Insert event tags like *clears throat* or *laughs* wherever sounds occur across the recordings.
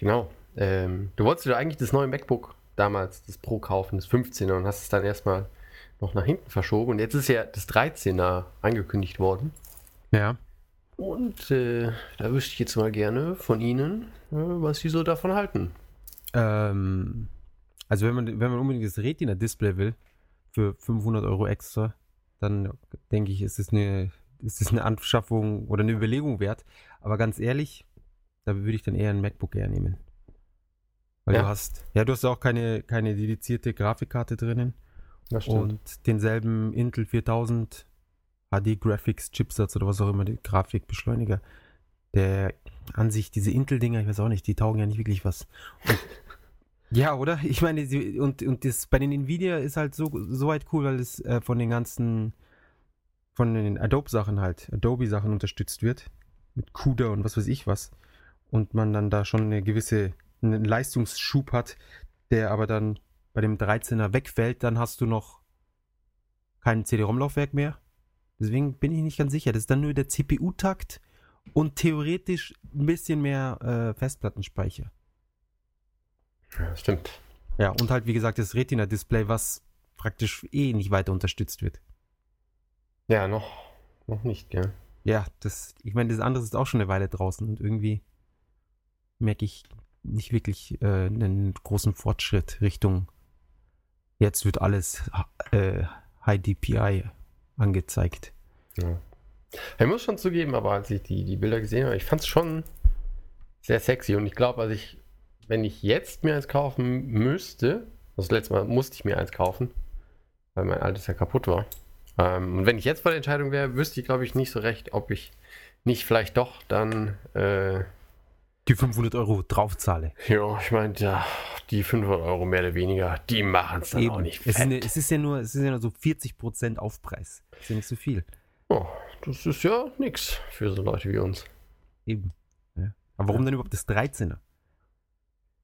Genau. Ähm, du wolltest dir eigentlich das neue MacBook damals, das Pro kaufen, das 15er, und hast es dann erstmal noch nach hinten verschoben. Und jetzt ist ja das 13er angekündigt worden. Ja. Und äh, da wüsste ich jetzt mal gerne von Ihnen, äh, was Sie so davon halten. Ähm, also wenn man, wenn man unbedingt das Retina-Display will, für 500 Euro extra, dann denke ich, ist es eine, ist es eine Anschaffung oder eine Überlegung wert. Aber ganz ehrlich, da würde ich dann eher ein MacBook Air nehmen. Weil Ja. du hast, ja, du hast auch keine, keine dedizierte Grafikkarte drinnen Das und denselben Intel 4000 HD Graphics Chipsatz oder was auch immer, die Grafikbeschleuniger. Der an sich, diese Intel-Dinger, ich weiß auch nicht, die taugen ja nicht wirklich was. Und, *laughs* ja, oder? Ich meine, sie- und, und das bei den Nvidia ist halt so, so weit cool, weil es äh, von den ganzen, von den Adobe-Sachen halt, Adobe-Sachen unterstützt wird. Mit CUDA und was weiß ich was. Und man dann da schon eine gewisse, einen Leistungsschub hat, der aber dann bei dem 13er wegfällt, dann hast du noch kein CD-ROM-Laufwerk mehr. Deswegen bin ich nicht ganz sicher. Das ist dann nur der CPU-Takt und theoretisch ein bisschen mehr äh, Festplattenspeicher. Ja, stimmt. Ja, und halt, wie gesagt, das Retina-Display, was praktisch eh nicht weiter unterstützt wird. Ja, noch, noch nicht, gell? Ja, das, ich meine, das andere ist auch schon eine Weile draußen und irgendwie merke ich nicht wirklich äh, einen großen Fortschritt Richtung jetzt wird alles äh, High DPI angezeigt. Ja. Ich muss schon zugeben, aber als ich die, die Bilder gesehen habe, ich fand es schon sehr sexy und ich glaube, als ich, wenn ich jetzt mir eins kaufen müsste, das letzte Mal musste ich mir eins kaufen, weil mein altes ja kaputt war. Ähm, und wenn ich jetzt vor der Entscheidung wäre, wüsste ich, glaube ich, nicht so recht, ob ich nicht vielleicht doch dann, äh, Die 500 Euro draufzahle. ja, ich meine, ja, die 500 Euro mehr oder weniger, die machen es dann auch nicht es, ist eine, es ist ja nur, es ist ja nur so 40% Aufpreis. Das ist ja nicht so viel. Oh, das ist ja nix für so Leute wie uns. Eben. Ja. Aber warum dann überhaupt das 13er?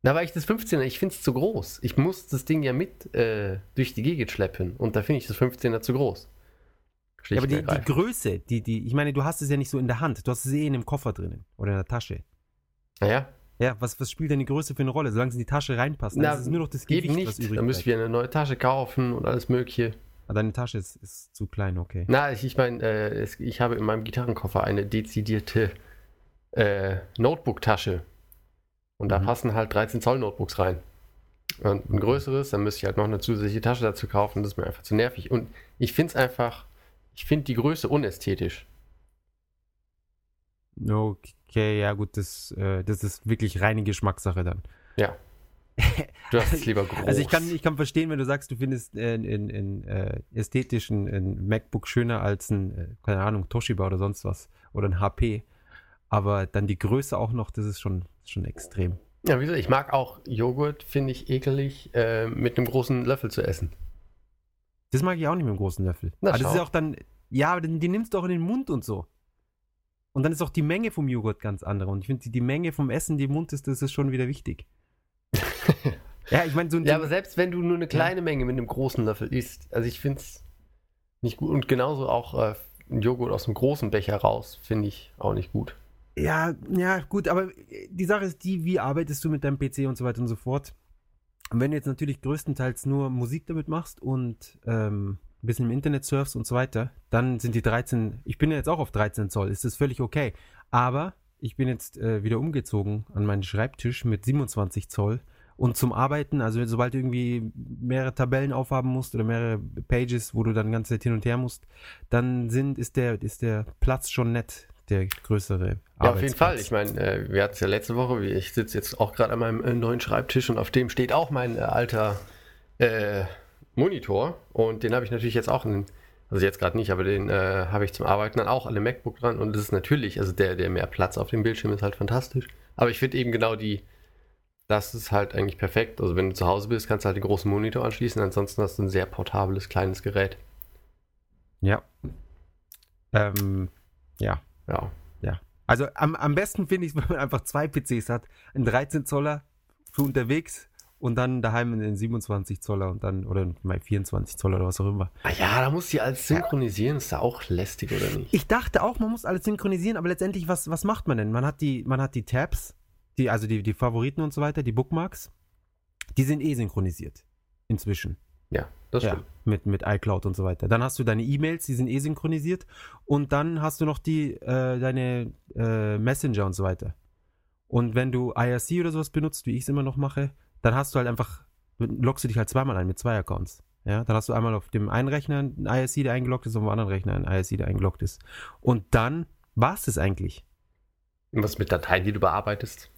Na, weil ich das 15er, ich finde es zu groß. Ich muss das Ding ja mit äh, durch die Gegend schleppen und da finde ich das 15er zu groß. Ja, aber die, die. Größe, die, die, ich meine, du hast es ja nicht so in der Hand. Du hast es eh in einem Koffer drinnen oder in der Tasche. Naja, Ja, was, was spielt denn die Größe für eine Rolle? Solange es in die Tasche reinpasst, dann Na, ist es nur noch das eben Gewicht, was nicht. übrig Da müssen wir eine neue Tasche kaufen und alles Mögliche. Ah, deine Tasche ist, ist zu klein, okay. Na, ich, ich meine, äh, ich habe in meinem Gitarrenkoffer eine dezidierte äh, Notebook-Tasche. Und da Mhm. passen halt 13 Zoll Notebooks rein. Und ein größeres, dann müsste ich halt noch eine zusätzliche Tasche dazu kaufen. Das ist mir einfach zu nervig. Und ich finde es einfach, ich finde die Größe unästhetisch. Okay, ja gut, das, äh, das ist wirklich reine Geschmackssache dann. Ja. *laughs* Du hast es lieber groß. Also ich kann, ich kann verstehen, wenn du sagst, du findest äh, in, in, äh, ästhetisch ein, MacBook schöner als ein, äh, keine Ahnung, Toshiba oder sonst was. Oder ein HP. Aber dann die Größe auch noch, das ist schon, schon extrem. Ja, wieso? Ich mag auch Joghurt, finde ich ekelig, äh, mit einem großen Löffel zu essen. Das mag ich auch nicht mit dem großen Löffel. Na, aber das ist schau. auch dann, ja, aber den nimmst du auch in den Mund und so. Und dann ist auch die Menge vom Joghurt ganz andere. Und ich finde, die, die Menge vom Essen, die im Mund ist, das ist schon wieder wichtig. *laughs* ja, ich meine, so ein. Ja, aber selbst wenn du nur eine kleine Menge mit einem großen Löffel isst, also ich finde es nicht gut. Und genauso auch äh, ein Joghurt aus einem großen Becher raus, finde ich auch nicht gut. Ja, ja, gut, aber die Sache ist die, wie arbeitest du mit deinem PC und so weiter und so fort. Und wenn du jetzt natürlich größtenteils nur Musik damit machst und ähm, ein bisschen im Internet surfst und so weiter, dann sind die 13, ich bin ja jetzt auch auf 13 Zoll, ist das völlig okay. Aber ich bin jetzt äh, wieder umgezogen an meinen Schreibtisch mit 27 Zoll und zum Arbeiten, also sobald du irgendwie mehrere Tabellen aufhaben musst oder mehrere Pages, wo du dann ganze Zeit hin und her musst, dann sind, ist der, ist der Platz schon nett, der größere Ja, auf jeden Fall. Ich meine, äh, wir hatten es ja letzte Woche, ich sitze jetzt auch gerade an meinem äh, neuen Schreibtisch und auf dem steht auch mein äh, alter äh, Monitor und den habe ich natürlich jetzt auch, in, also jetzt gerade nicht, aber den äh, habe ich zum Arbeiten dann auch an dem MacBook dran und das ist natürlich, also der, der mehr Platz auf dem Bildschirm ist halt fantastisch. Aber ich finde eben genau die, das ist halt eigentlich perfekt. Also wenn du zu Hause bist, kannst du halt den großen Monitor anschließen, ansonsten hast du ein sehr portables, kleines Gerät. Ja. Ähm, ja. Ja. Also am, am besten finde ich es, wenn man einfach zwei PCs hat. Ein 13 Zoller für unterwegs und dann daheim einen 27 Zoller und dann, oder mal 24 Zoller oder was auch immer. Ah ja, da du ja alles synchronisieren, ist da auch lästig oder nicht? Ich dachte auch, man muss alles synchronisieren, aber letztendlich, was, was macht man denn? Man hat die, man hat die Tabs die, also die, die Favoriten und so weiter, die Bookmarks, die sind eh synchronisiert. Inzwischen. Ja, das Ja, stimmt. mit, mit iCloud und so weiter. Dann hast du deine E-Mails, die sind eh synchronisiert. Und dann hast du noch die, äh, deine äh, Messenger und so weiter. Und wenn du IRC oder sowas benutzt, wie ich es immer noch mache, dann hast du halt einfach, loggst du dich halt zweimal ein mit zwei Accounts. Ja, dann hast du einmal auf dem einen Rechner einen IRC, der eingeloggt ist, und auf dem anderen Rechner einen IRC, der eingeloggt ist. Und dann war es das eigentlich. Was mit Dateien, die du bearbeitest?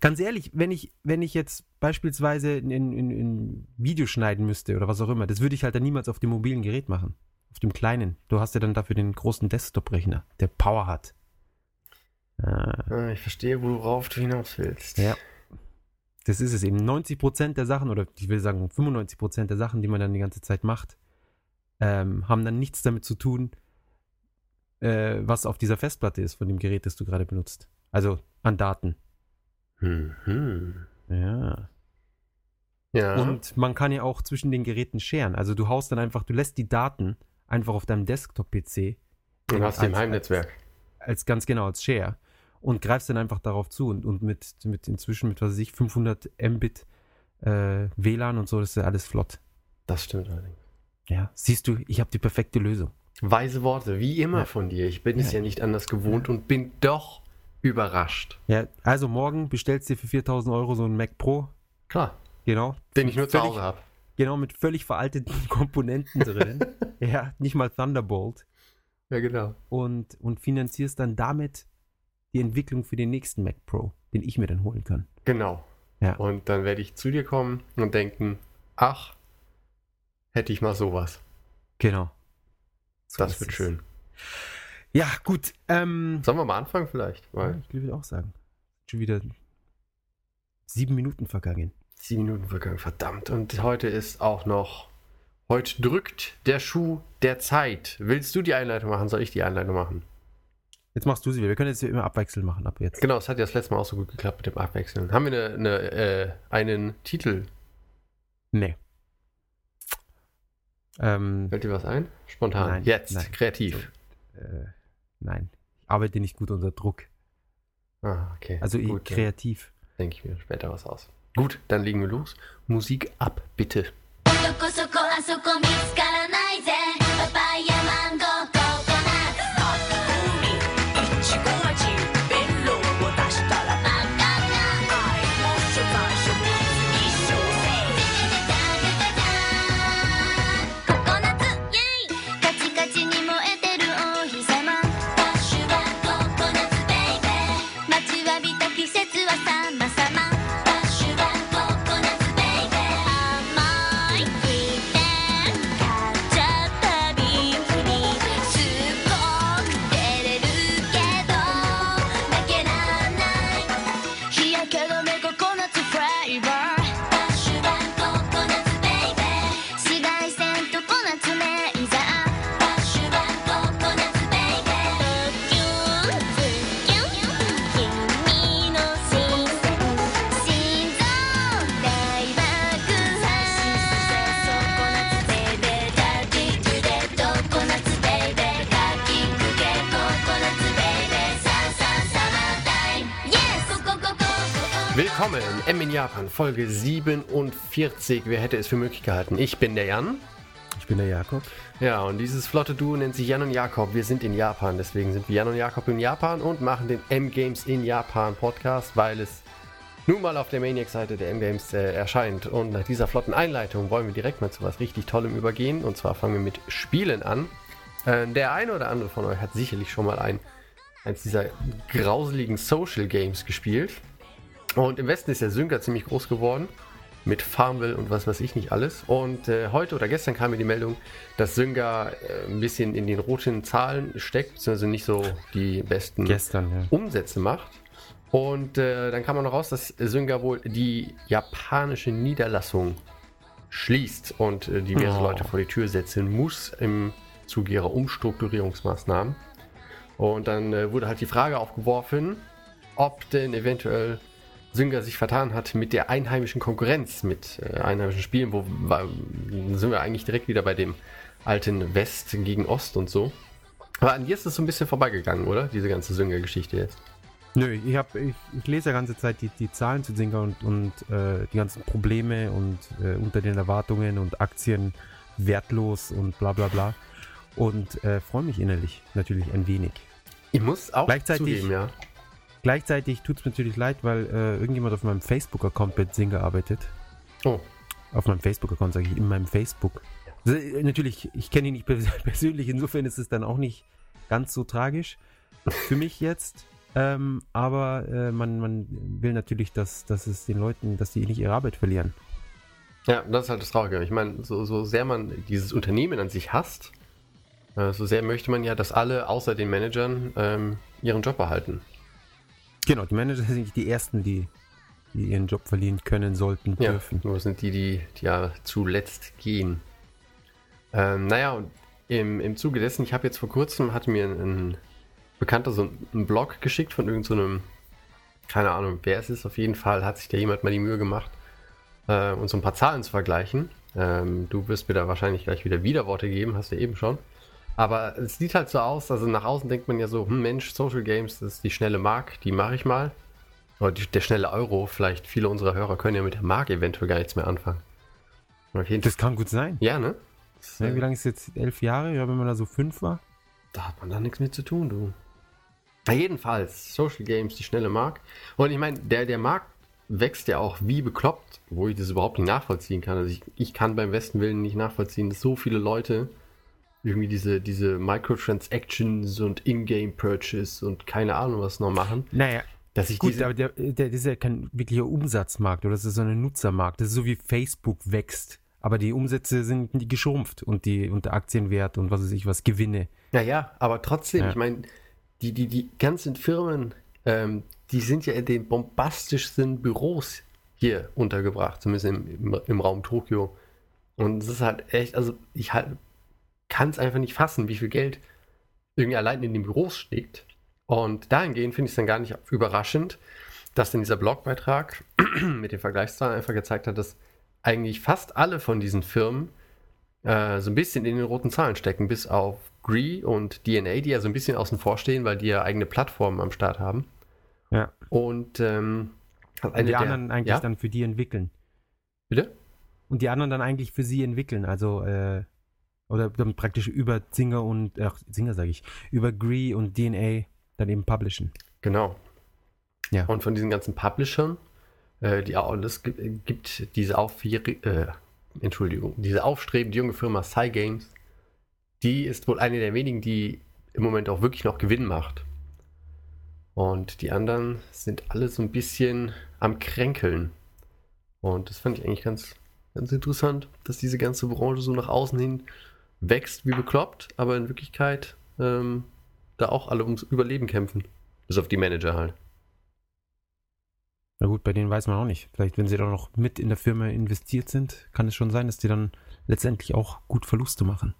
Ganz ehrlich, wenn ich, wenn ich jetzt beispielsweise in, in, in Video schneiden müsste oder was auch immer, das würde ich halt dann niemals auf dem mobilen Gerät machen. Auf dem kleinen. Du hast ja dann dafür den großen Desktop-Rechner, der Power hat. Ah, Ich verstehe, worauf du hinaus willst. Ja. Das ist es eben. 90% der Sachen, oder ich will sagen 95% der Sachen, die man dann die ganze Zeit macht, ähm, haben dann nichts damit zu tun, äh, was auf dieser Festplatte ist von dem Gerät, das du gerade benutzt. Also an Daten. Mhm. Ja. Ja. Und man kann ja auch zwischen den Geräten scheren. Also du haust dann einfach, du lässt die Daten einfach auf deinem Desktop-PC du hast die im als- Heimnetzwerk. als ganz genau als Share und greifst dann einfach darauf zu und, und mit, mit inzwischen mit, was weiß ich, 500 Mbit äh, WLAN und so, das ist ja alles flott. Das stimmt allerdings. Ja, siehst du, ich habe die perfekte Lösung. Weise Worte, wie immer Ja. von dir. Ich bin es Ja. ja nicht anders gewohnt und bin doch überrascht. Ja, also morgen bestellst du dir für 4000 Euro so einen Mac Pro, Klar. genau. Den ich nur zu Hause habe. Genau, mit völlig veralteten *laughs* Komponenten drin. *laughs* ja, nicht mal Thunderbolt. Ja, genau. und, und finanzierst dann damit die Entwicklung für den nächsten Mac Pro, den ich mir dann holen kann. Genau. Ja. Und dann werde ich zu dir kommen und denken, ach, hätte ich mal sowas. Genau. So Das wird es. schön. Ja, gut. Ähm, Sollen wir mal anfangen vielleicht? ja, ich würde auch sagen. Schon wieder sieben Minuten vergangen. sieben Minuten vergangen, verdammt. Und heute ist auch noch, heute drückt der Schuh der Zeit. Willst du die Einleitung machen? Soll ich die Einleitung machen? Jetzt machst du sie wieder. Wir können jetzt hier immer abwechselnd machen ab jetzt. Genau, es hat ja das letzte Mal auch so gut geklappt mit dem Abwechseln. Haben wir eine, eine, äh, einen Titel? Nee. Ähm, Fällt dir was ein? Spontan. Nein, Jetzt, nein. kreativ. äh, nein. Ich arbeite nicht gut unter Druck. Ah, okay. Also ich- gut, dann kreativ. denke ich mir später was aus. Gut, dann legen wir los. Musik ab, bitte. どこそこあそこ見つからないぜパパイヤマンゴー Willkommen, M in Japan, Folge 47. Wer hätte es für möglich gehalten? Ich bin der Jan. Ich bin der Jakob. Ja, und dieses flotte Duo nennt sich Jan und Jakob. Wir sind in Japan, deswegen sind wir Jan und Jakob in Japan und machen den M-Games in Japan Podcast, weil es nun mal auf der Maniac-Seite der M-Games äh, erscheint. Und nach dieser flotten Einleitung wollen wir direkt mal zu was richtig Tollem übergehen. Und zwar fangen wir mit Spielen an. Äh, der eine oder andere von euch hat sicherlich schon mal ein, eins dieser grauseligen Social Games gespielt. Und im Westen ist der Sync ziemlich groß geworden. Mit Farmville und was weiß ich nicht alles. Und äh, heute oder gestern kam mir die Meldung, dass Synga äh, ein bisschen in den roten Zahlen steckt, beziehungsweise nicht so die besten Gestern, ja. Umsätze macht. Und äh, dann kam man noch raus, dass Synga wohl die japanische Niederlassung schließt und äh, diverse Oh. Leute vor die Tür setzen muss im Zuge ihrer Umstrukturierungsmaßnahmen. Und dann äh, wurde halt die Frage aufgeworfen, ob denn eventuell Synga sich vertan hat mit der einheimischen Konkurrenz, mit äh, einheimischen Spielen, wo war, sind wir eigentlich direkt wieder bei dem alten West gegen Ost und so. Aber an dir ist es so ein bisschen vorbeigegangen, oder? Diese ganze Synga-Geschichte jetzt. Nö, ich, hab, ich, ich lese die ganze Zeit die, die Zahlen zu Singer und, und äh, die ganzen Probleme und äh, unter den Erwartungen und Aktien wertlos und bla bla bla. Und äh, freue mich innerlich natürlich ein wenig. Ich muss auch Gleichzeitig- zugeben, ja. Gleichzeitig tut es mir natürlich leid, weil äh, irgendjemand auf meinem Facebook-Account mit Singer arbeitet. Oh, Auf meinem Facebook-Account, sage ich, in meinem Facebook. Also, äh, natürlich, ich kenne ihn nicht pers- *laughs* persönlich, insofern ist es dann auch nicht ganz so tragisch für mich jetzt. Ähm, aber äh, man, man will natürlich, dass, dass es den Leuten, dass die nicht ihre Arbeit verlieren. Ja, das ist halt das Traurige. Ich meine, so, so sehr man dieses Unternehmen an sich hasst, äh, so sehr möchte man ja, dass alle außer den Managern ähm, ihren Job behalten. Genau, die Manager sind nicht die Ersten, die, die ihren Job verlieren können, sollten, Ja, dürfen. nur sind die, die, die ja zuletzt gehen. Ähm, naja, und im, im Zuge dessen, ich habe jetzt vor kurzem, hatte mir ein, ein Bekannter so einen Blog geschickt von irgendeinem, keine Ahnung, wer es ist, auf jeden Fall hat sich da jemand mal die Mühe gemacht, äh, uns so ein paar Zahlen zu vergleichen. Ähm, du wirst mir da wahrscheinlich gleich wieder Widerworte geben, hast du eben schon. Aber es sieht halt so aus, also nach außen denkt man ja so, hm Mensch, Social Games, das ist die schnelle Mark, die mache ich mal. Oder die, der schnelle Euro, vielleicht viele unserer Hörer können ja mit der Mark eventuell gar nichts mehr anfangen. Das kann gut sein. ja, ne? Ja, wie lange ist jetzt? Elf Jahre? Ja, wenn man da so fünf war? Da hat man da nichts mit zu tun, du. Na, jedenfalls, Social Games, die schnelle Mark. Und ich meine, der, der Markt wächst ja auch wie bekloppt, wo ich das überhaupt nicht nachvollziehen kann. Also ich, ich kann beim besten Willen nicht nachvollziehen, dass so viele Leute irgendwie diese, diese Microtransactions und Ingame-Purchase und keine Ahnung was noch machen. Naja, Dass ich Gut, diese, aber der, der, das ist ja kein wirklicher Umsatzmarkt oder das ist so ein Nutzermarkt. Das ist so wie Facebook wächst. Aber die Umsätze sind geschrumpft und die und der Aktienwert und was weiß ich was, Gewinne. Naja, aber trotzdem, Ja. ich meine, die, die, die ganzen Firmen, ähm, die sind ja in den bombastischsten Büros hier untergebracht, zumindest im, im, im Raum Tokio. Und es ist halt echt, also ich halt, kann es einfach nicht fassen, wie viel Geld irgendwie allein in den Büros steckt. Und dahingehend finde ich es dann gar nicht überraschend, dass dann dieser Blogbeitrag *clears throat* mit den Vergleichszahlen einfach gezeigt hat, dass eigentlich fast alle von diesen Firmen äh, so ein bisschen in den roten Zahlen stecken, bis auf Gree und DNA, die ja so ein bisschen außen vor stehen, weil die ja eigene Plattformen am Start haben. Ja. Und ähm, eine die der- anderen eigentlich ja? dann für die entwickeln. Bitte? Und die anderen dann eigentlich für sie entwickeln. Also, äh, oder dann praktisch über Singer und, ach, Singer sage ich, über Gree und DNA dann eben publishen. Genau. Ja. Und von diesen ganzen Publishern, äh, die auch, es gibt, gibt diese auf, äh, Entschuldigung, diese aufstrebende junge Firma Cygames, die ist wohl eine der wenigen, die im Moment auch wirklich noch Gewinn macht. Und die anderen sind alle so ein bisschen am Kränkeln. Und das fand ich eigentlich ganz, ganz interessant, dass diese ganze Branche so nach außen hin wächst wie bekloppt, aber in Wirklichkeit ähm, da auch alle ums Überleben kämpfen. Bis auf die Manager halt. Na gut, bei denen weiß man auch nicht. Vielleicht, wenn sie dann noch mit in der Firma investiert sind, kann es schon sein, dass die dann letztendlich auch gut Verluste machen.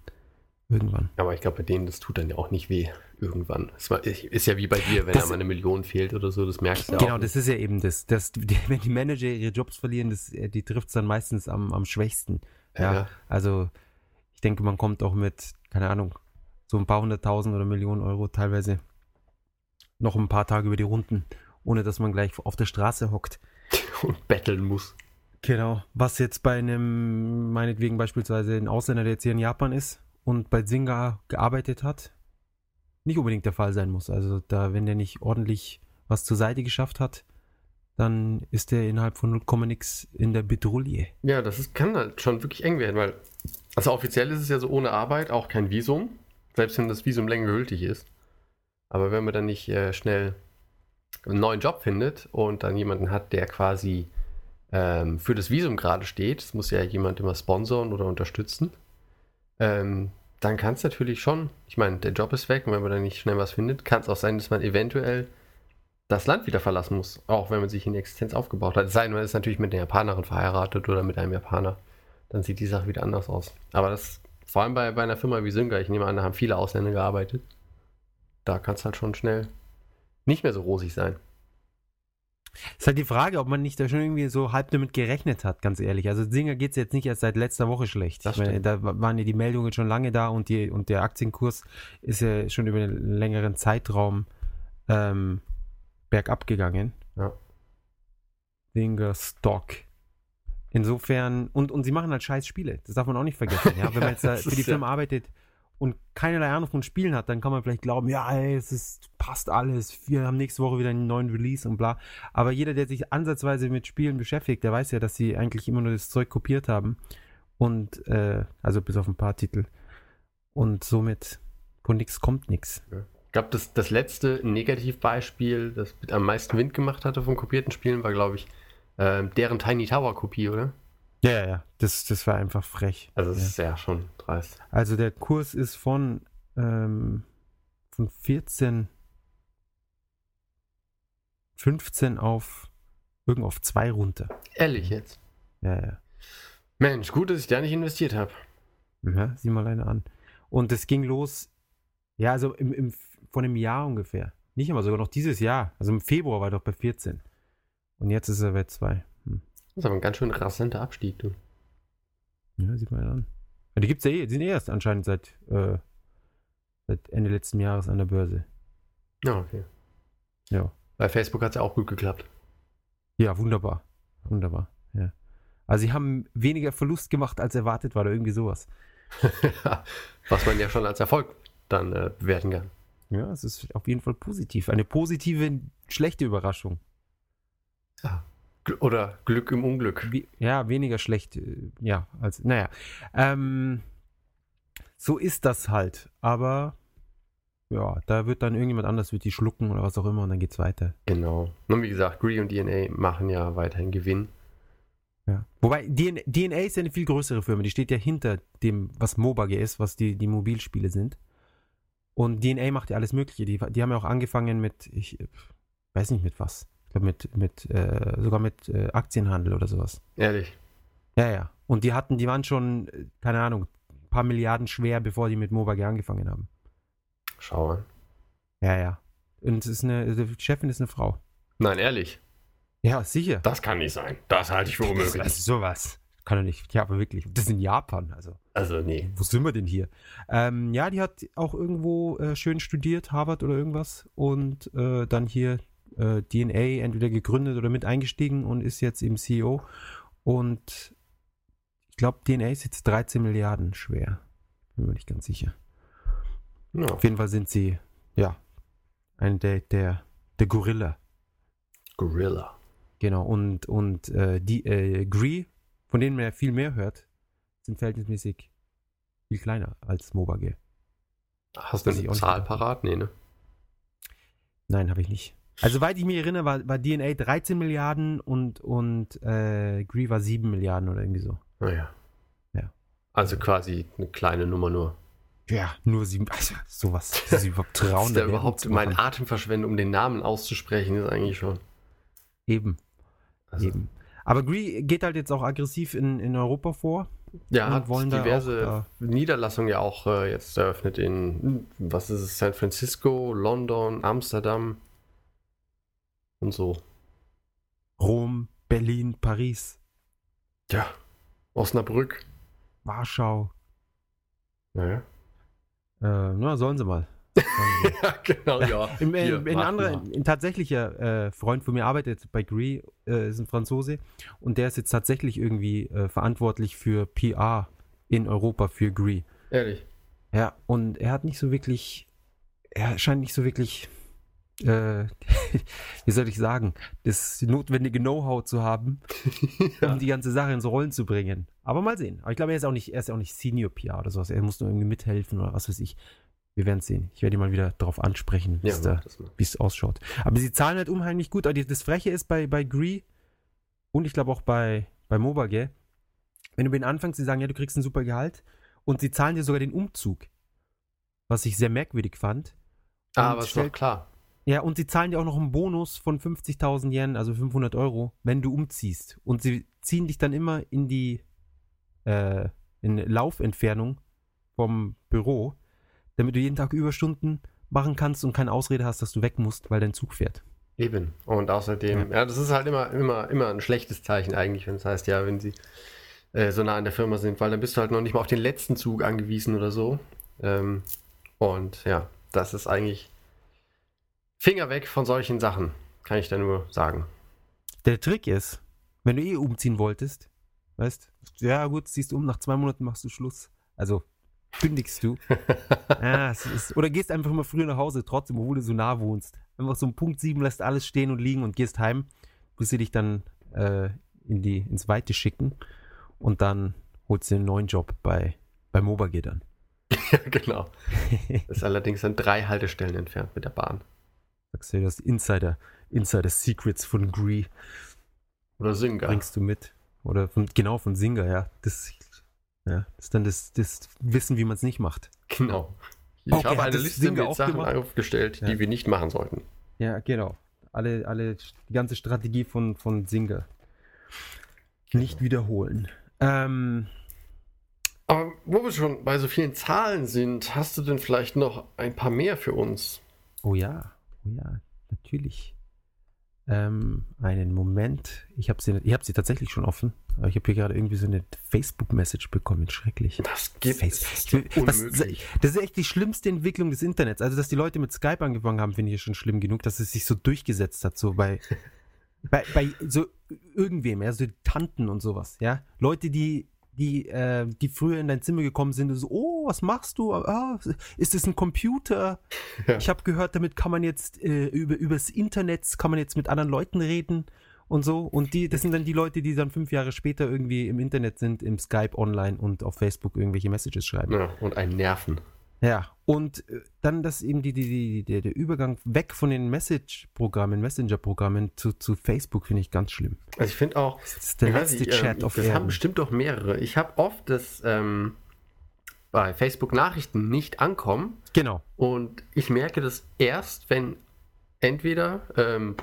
Irgendwann. Aber ich glaube, bei denen, das tut dann ja auch nicht weh. Irgendwann. Ist ja wie bei dir, wenn Das- da mal eine Million fehlt oder so, das merkst du ja Genau, auch. das ist ja eben das. das die, wenn die Manager ihre Jobs verlieren, das, äh, die trifft es dann meistens am, am schwächsten. Ja, Ja. also denke, man kommt auch mit, keine Ahnung, so ein paar hunderttausend oder Millionen Euro teilweise noch ein paar Tage über die Runden, ohne dass man gleich auf der Straße hockt. *laughs* Und betteln muss. Genau. Was jetzt bei einem, meinetwegen beispielsweise ein Ausländer, der jetzt hier in Japan ist und bei Zynga gearbeitet hat, nicht unbedingt der Fall sein muss. Also da, wenn der nicht ordentlich was zur Seite geschafft hat, dann ist der innerhalb von 0, nix in der Bedrulle. Ja, das ist, kann halt schon wirklich eng werden, weil, also offiziell ist es ja so ohne Arbeit auch kein Visum, selbst wenn das Visum länger gültig ist. Aber wenn man dann nicht äh, schnell einen neuen Job findet und dann jemanden hat, der quasi ähm, für das Visum gerade steht, das muss ja jemand immer sponsoren oder unterstützen, ähm, dann kann es natürlich schon, ich meine, der Job ist weg und wenn man dann nicht schnell was findet, kann es auch sein, dass man eventuell das Land wieder verlassen muss, auch wenn man sich in Existenz aufgebaut hat. Es sei denn, man ist natürlich mit einer Japanerin verheiratet oder mit einem Japaner, dann sieht die Sache wieder anders aus. Aber das, vor allem bei, bei einer Firma wie Synga, ich nehme an, da haben viele Ausländer gearbeitet, da kann es halt schon schnell nicht mehr so rosig sein. Ist halt die Frage, ob man nicht da schon irgendwie so halb damit gerechnet hat, ganz ehrlich. Also Singer geht es jetzt nicht erst seit letzter Woche schlecht. Meine, da waren ja die Meldungen schon lange da und, die, und der Aktienkurs ist ja schon über einen längeren Zeitraum ähm, bergab gegangen. Ja. Dinger Stock. Insofern, und, und sie machen halt scheiß Spiele. Das darf man auch nicht vergessen. Ja? *laughs* Wenn man jetzt da für die Firma arbeitet und keinerlei Ahnung von Spielen hat, dann kann man vielleicht glauben, ja, ey, es ist, passt alles. Wir haben nächste Woche wieder einen neuen Release und bla. Aber jeder, der sich ansatzweise mit Spielen beschäftigt, der weiß ja, dass sie eigentlich immer nur das Zeug kopiert haben. Und, äh, also bis auf ein paar Titel. Und somit von nix kommt nix. Ich glaube, das, das letzte Negativbeispiel, das mit am meisten Wind gemacht hatte von kopierten Spielen, war, glaube ich, ähm, deren Tiny Tower Kopie, oder? Ja, ja, ja. Das, das war einfach frech. Also, das ja. ist ja schon dreist. Also der Kurs ist von, ähm, von 14, 15 auf irgendwo auf 2 runter. Ehrlich jetzt. Ja, ja. Mensch, gut, dass ich da nicht investiert habe. ja sieh mal eine an. Und es ging los, ja, also im, im, von einem Jahr ungefähr. Nicht immer, sogar noch dieses Jahr. Also im Februar war doch bei 14. Und jetzt ist er bei 2. Hm. Das ist aber ein ganz schön rasanter Abstieg, du. Ja, sieht man an. Ja, die gibt's ja eh, die sind eh erst anscheinend seit, äh, seit Ende letzten Jahres an der Börse. Ja, okay. Ja. Bei Facebook hat es ja auch gut geklappt. Ja, wunderbar. Wunderbar. Ja. Also sie haben weniger Verlust gemacht, als erwartet war oder irgendwie sowas. *laughs* Was man ja schon als Erfolg dann äh, bewerten kann. Ja, es ist auf jeden Fall positiv. Eine positive, schlechte Überraschung. Ja. Oder Glück im Unglück. Wie, ja, weniger schlecht. äh, Ja, als, naja. Ähm, so ist das halt. Aber ja, da wird dann irgendjemand anders, wird die schlucken oder was auch immer und dann geht's weiter. Genau. Und wie gesagt, Gree und DNA machen ja weiterhin Gewinn. Ja. Wobei DNA, DNA ist ja eine viel größere Firma, die steht ja hinter dem, was Mobage ist, was die, die Mobilspiele sind. Und DNA macht ja alles Mögliche. Die, die haben ja auch angefangen mit, ich äh, weiß nicht mit was. Glaube mit, mit äh, sogar mit äh, Aktienhandel oder sowas. Ehrlich. Ja, ja. Und die hatten, die waren schon, äh, keine Ahnung, ein paar Milliarden schwer, bevor die mit Mobage angefangen haben. Schau an. Ja, ja. Und es ist eine, die Chefin ist eine Frau. Nein, ehrlich. Ja, sicher. Das kann nicht sein. Das halte ich für Das unmöglich. ist sowas. Kann doch nicht. Ja, aber wirklich. Das ist in Japan, also. Also, nee. Wo sind wir denn hier? Ähm, ja, die hat auch irgendwo äh, schön studiert, Harvard oder irgendwas. Und äh, dann hier äh, DNA entweder gegründet oder mit eingestiegen und ist jetzt im CEO. Und ich glaube, DNA ist jetzt 13 Milliarden schwer. Bin mir nicht ganz sicher. Ja. Auf jeden Fall sind sie, ja, ein der, der, der Gorilla. Gorilla. Genau. Und, und äh, die äh, Gree, von denen man ja viel mehr hört, sind verhältnismäßig viel kleiner als Mobage. Hast du eine Zahl genau. parat? Nee, ne? Nein, habe ich nicht. Also, soweit ich mich erinnere, war, war DNA 13 Milliarden und, und äh, Gree war 7 Milliarden oder irgendwie so. Naja. Ja. Also quasi eine kleine Nummer nur. Ja, nur 7. Also, sowas. *laughs* Das ist überhaupt trauen. der überhaupt meinen Atem verschwendet, um den Namen auszusprechen, ist eigentlich schon. Eben, Also, eben. Aber Gree geht halt jetzt auch aggressiv in, in Europa vor. Ja, hat wollen da diverse auch Niederlassungen ja auch äh, jetzt eröffnet in, was ist es, San Francisco, London, Amsterdam und so. Rom, Berlin, Paris, Ja, Osnabrück. Warschau. Naja. Äh, na, sollen sie mal. *laughs* Ja, genau, ja. *laughs* Im, äh, Hier, ein tatsächlicher äh, Freund von mir arbeitet bei Gree, äh, ist ein Franzose und der ist jetzt tatsächlich irgendwie äh, verantwortlich für PR in Europa für Gree. Ehrlich. Ja, und er hat nicht so wirklich, er scheint nicht so wirklich, äh, *laughs* wie soll ich sagen, das notwendige Know-how zu haben, *laughs* um die ganze Sache ins Rollen zu bringen. Aber mal sehen. Aber ich glaube, er ist auch nicht, er ist auch nicht Senior PR oder sowas. Er muss nur irgendwie mithelfen oder was weiß ich. Wir werden sehen. Ich werde ihn mal wieder darauf ansprechen, wie Ja, es es ausschaut. Aber sie zahlen halt unheimlich gut. Aber das Freche ist bei, bei Gree und ich glaube auch bei, bei Mobage, wenn du mit ihnen anfängst, sie sagen, ja, du kriegst ein super Gehalt und sie zahlen dir sogar den Umzug. Was ich sehr merkwürdig fand. Ah, aber ist doch klar. Ja, und sie zahlen dir auch noch einen Bonus von 50.000 Yen, also 500 Euro, wenn du umziehst. Und sie ziehen dich dann immer in die äh, in Laufentfernung vom Büro, damit du jeden Tag Überstunden machen kannst und keine Ausrede hast, dass du weg musst, weil dein Zug fährt. Eben. Und außerdem, ja. das ist halt immer, immer, immer ein schlechtes Zeichen eigentlich, wenn es heißt, ja, wenn sie äh, so nah an der Firma sind, weil dann bist du halt noch nicht mal auf den letzten Zug angewiesen oder so. Ähm, und ja, das ist eigentlich Finger weg von solchen Sachen. Kann ich da nur sagen. Der Trick ist, wenn du eh umziehen wolltest, weißt, ja gut, ziehst du um, nach zwei Monaten machst du Schluss. Also kündigst du. *laughs* ja, es ist, oder gehst einfach immer früher nach Hause, trotzdem, obwohl du so nah wohnst. Einfach so um Punkt 7 lässt alles stehen und liegen und gehst heim, bis sie dich dann äh, in die, ins Weite schicken und dann holst du einen neuen Job bei, bei Mobage dann. *laughs* ja, genau. Das ist allerdings dann drei Haltestellen entfernt mit der Bahn. Sagst du, das Insider, Insider Secrets von Gree Oder Synga. bringst du mit. Oder von, genau, von Singer, ja. Das, ja, das ist dann das, das Wissen, wie man es nicht macht. Genau. Ich Okay, habe eine Liste Synga mit Sachen gemacht? aufgestellt, Ja. die wir nicht machen sollten. Ja, genau. Alle, alle, die ganze Strategie von, von Singer. Nicht wiederholen. Ähm, Aber wo wir schon bei so vielen Zahlen sind, hast du denn vielleicht noch ein paar mehr für uns? oh ja, oh ja, natürlich. Ähm, einen Moment. Ich habe sie, ich hab sie tatsächlich schon offen. Aber ich habe hier gerade irgendwie so eine Facebook-Message bekommen. Schrecklich. Das gibt es. Das ist echt die schlimmste Entwicklung des Internets. Also, dass die Leute mit Skype angefangen haben, finde ich schon schlimm genug, dass es sich so durchgesetzt hat, so bei, *laughs* bei, bei so irgendwem, ja, so Tanten und sowas, ja. Leute, die, die, äh, die früher in dein Zimmer gekommen sind und so, oh, was machst du? Ah, ist das ein Computer? *laughs* Ja. Ich habe gehört, damit kann man jetzt äh, über übers Internet kann man jetzt mit anderen Leuten reden und so. Und die, das sind dann die Leute, die dann fünf Jahre später irgendwie im Internet sind, im Skype online und auf Facebook irgendwelche Messages schreiben. Ja, und ein Nerven. Ja, und äh, dann das eben die, die, die, der, Übergang weg von den Message-Programmen, Messenger-Programmen zu, zu Facebook finde ich ganz schlimm. Also ich finde auch, Das ist der ich letzte nicht, Chat ähm, auf das haben Erden. bestimmt auch mehrere. Ich habe oft das ähm, bei Facebook Nachrichten nicht ankommen Genau. und ich merke das erst, wenn entweder ähm,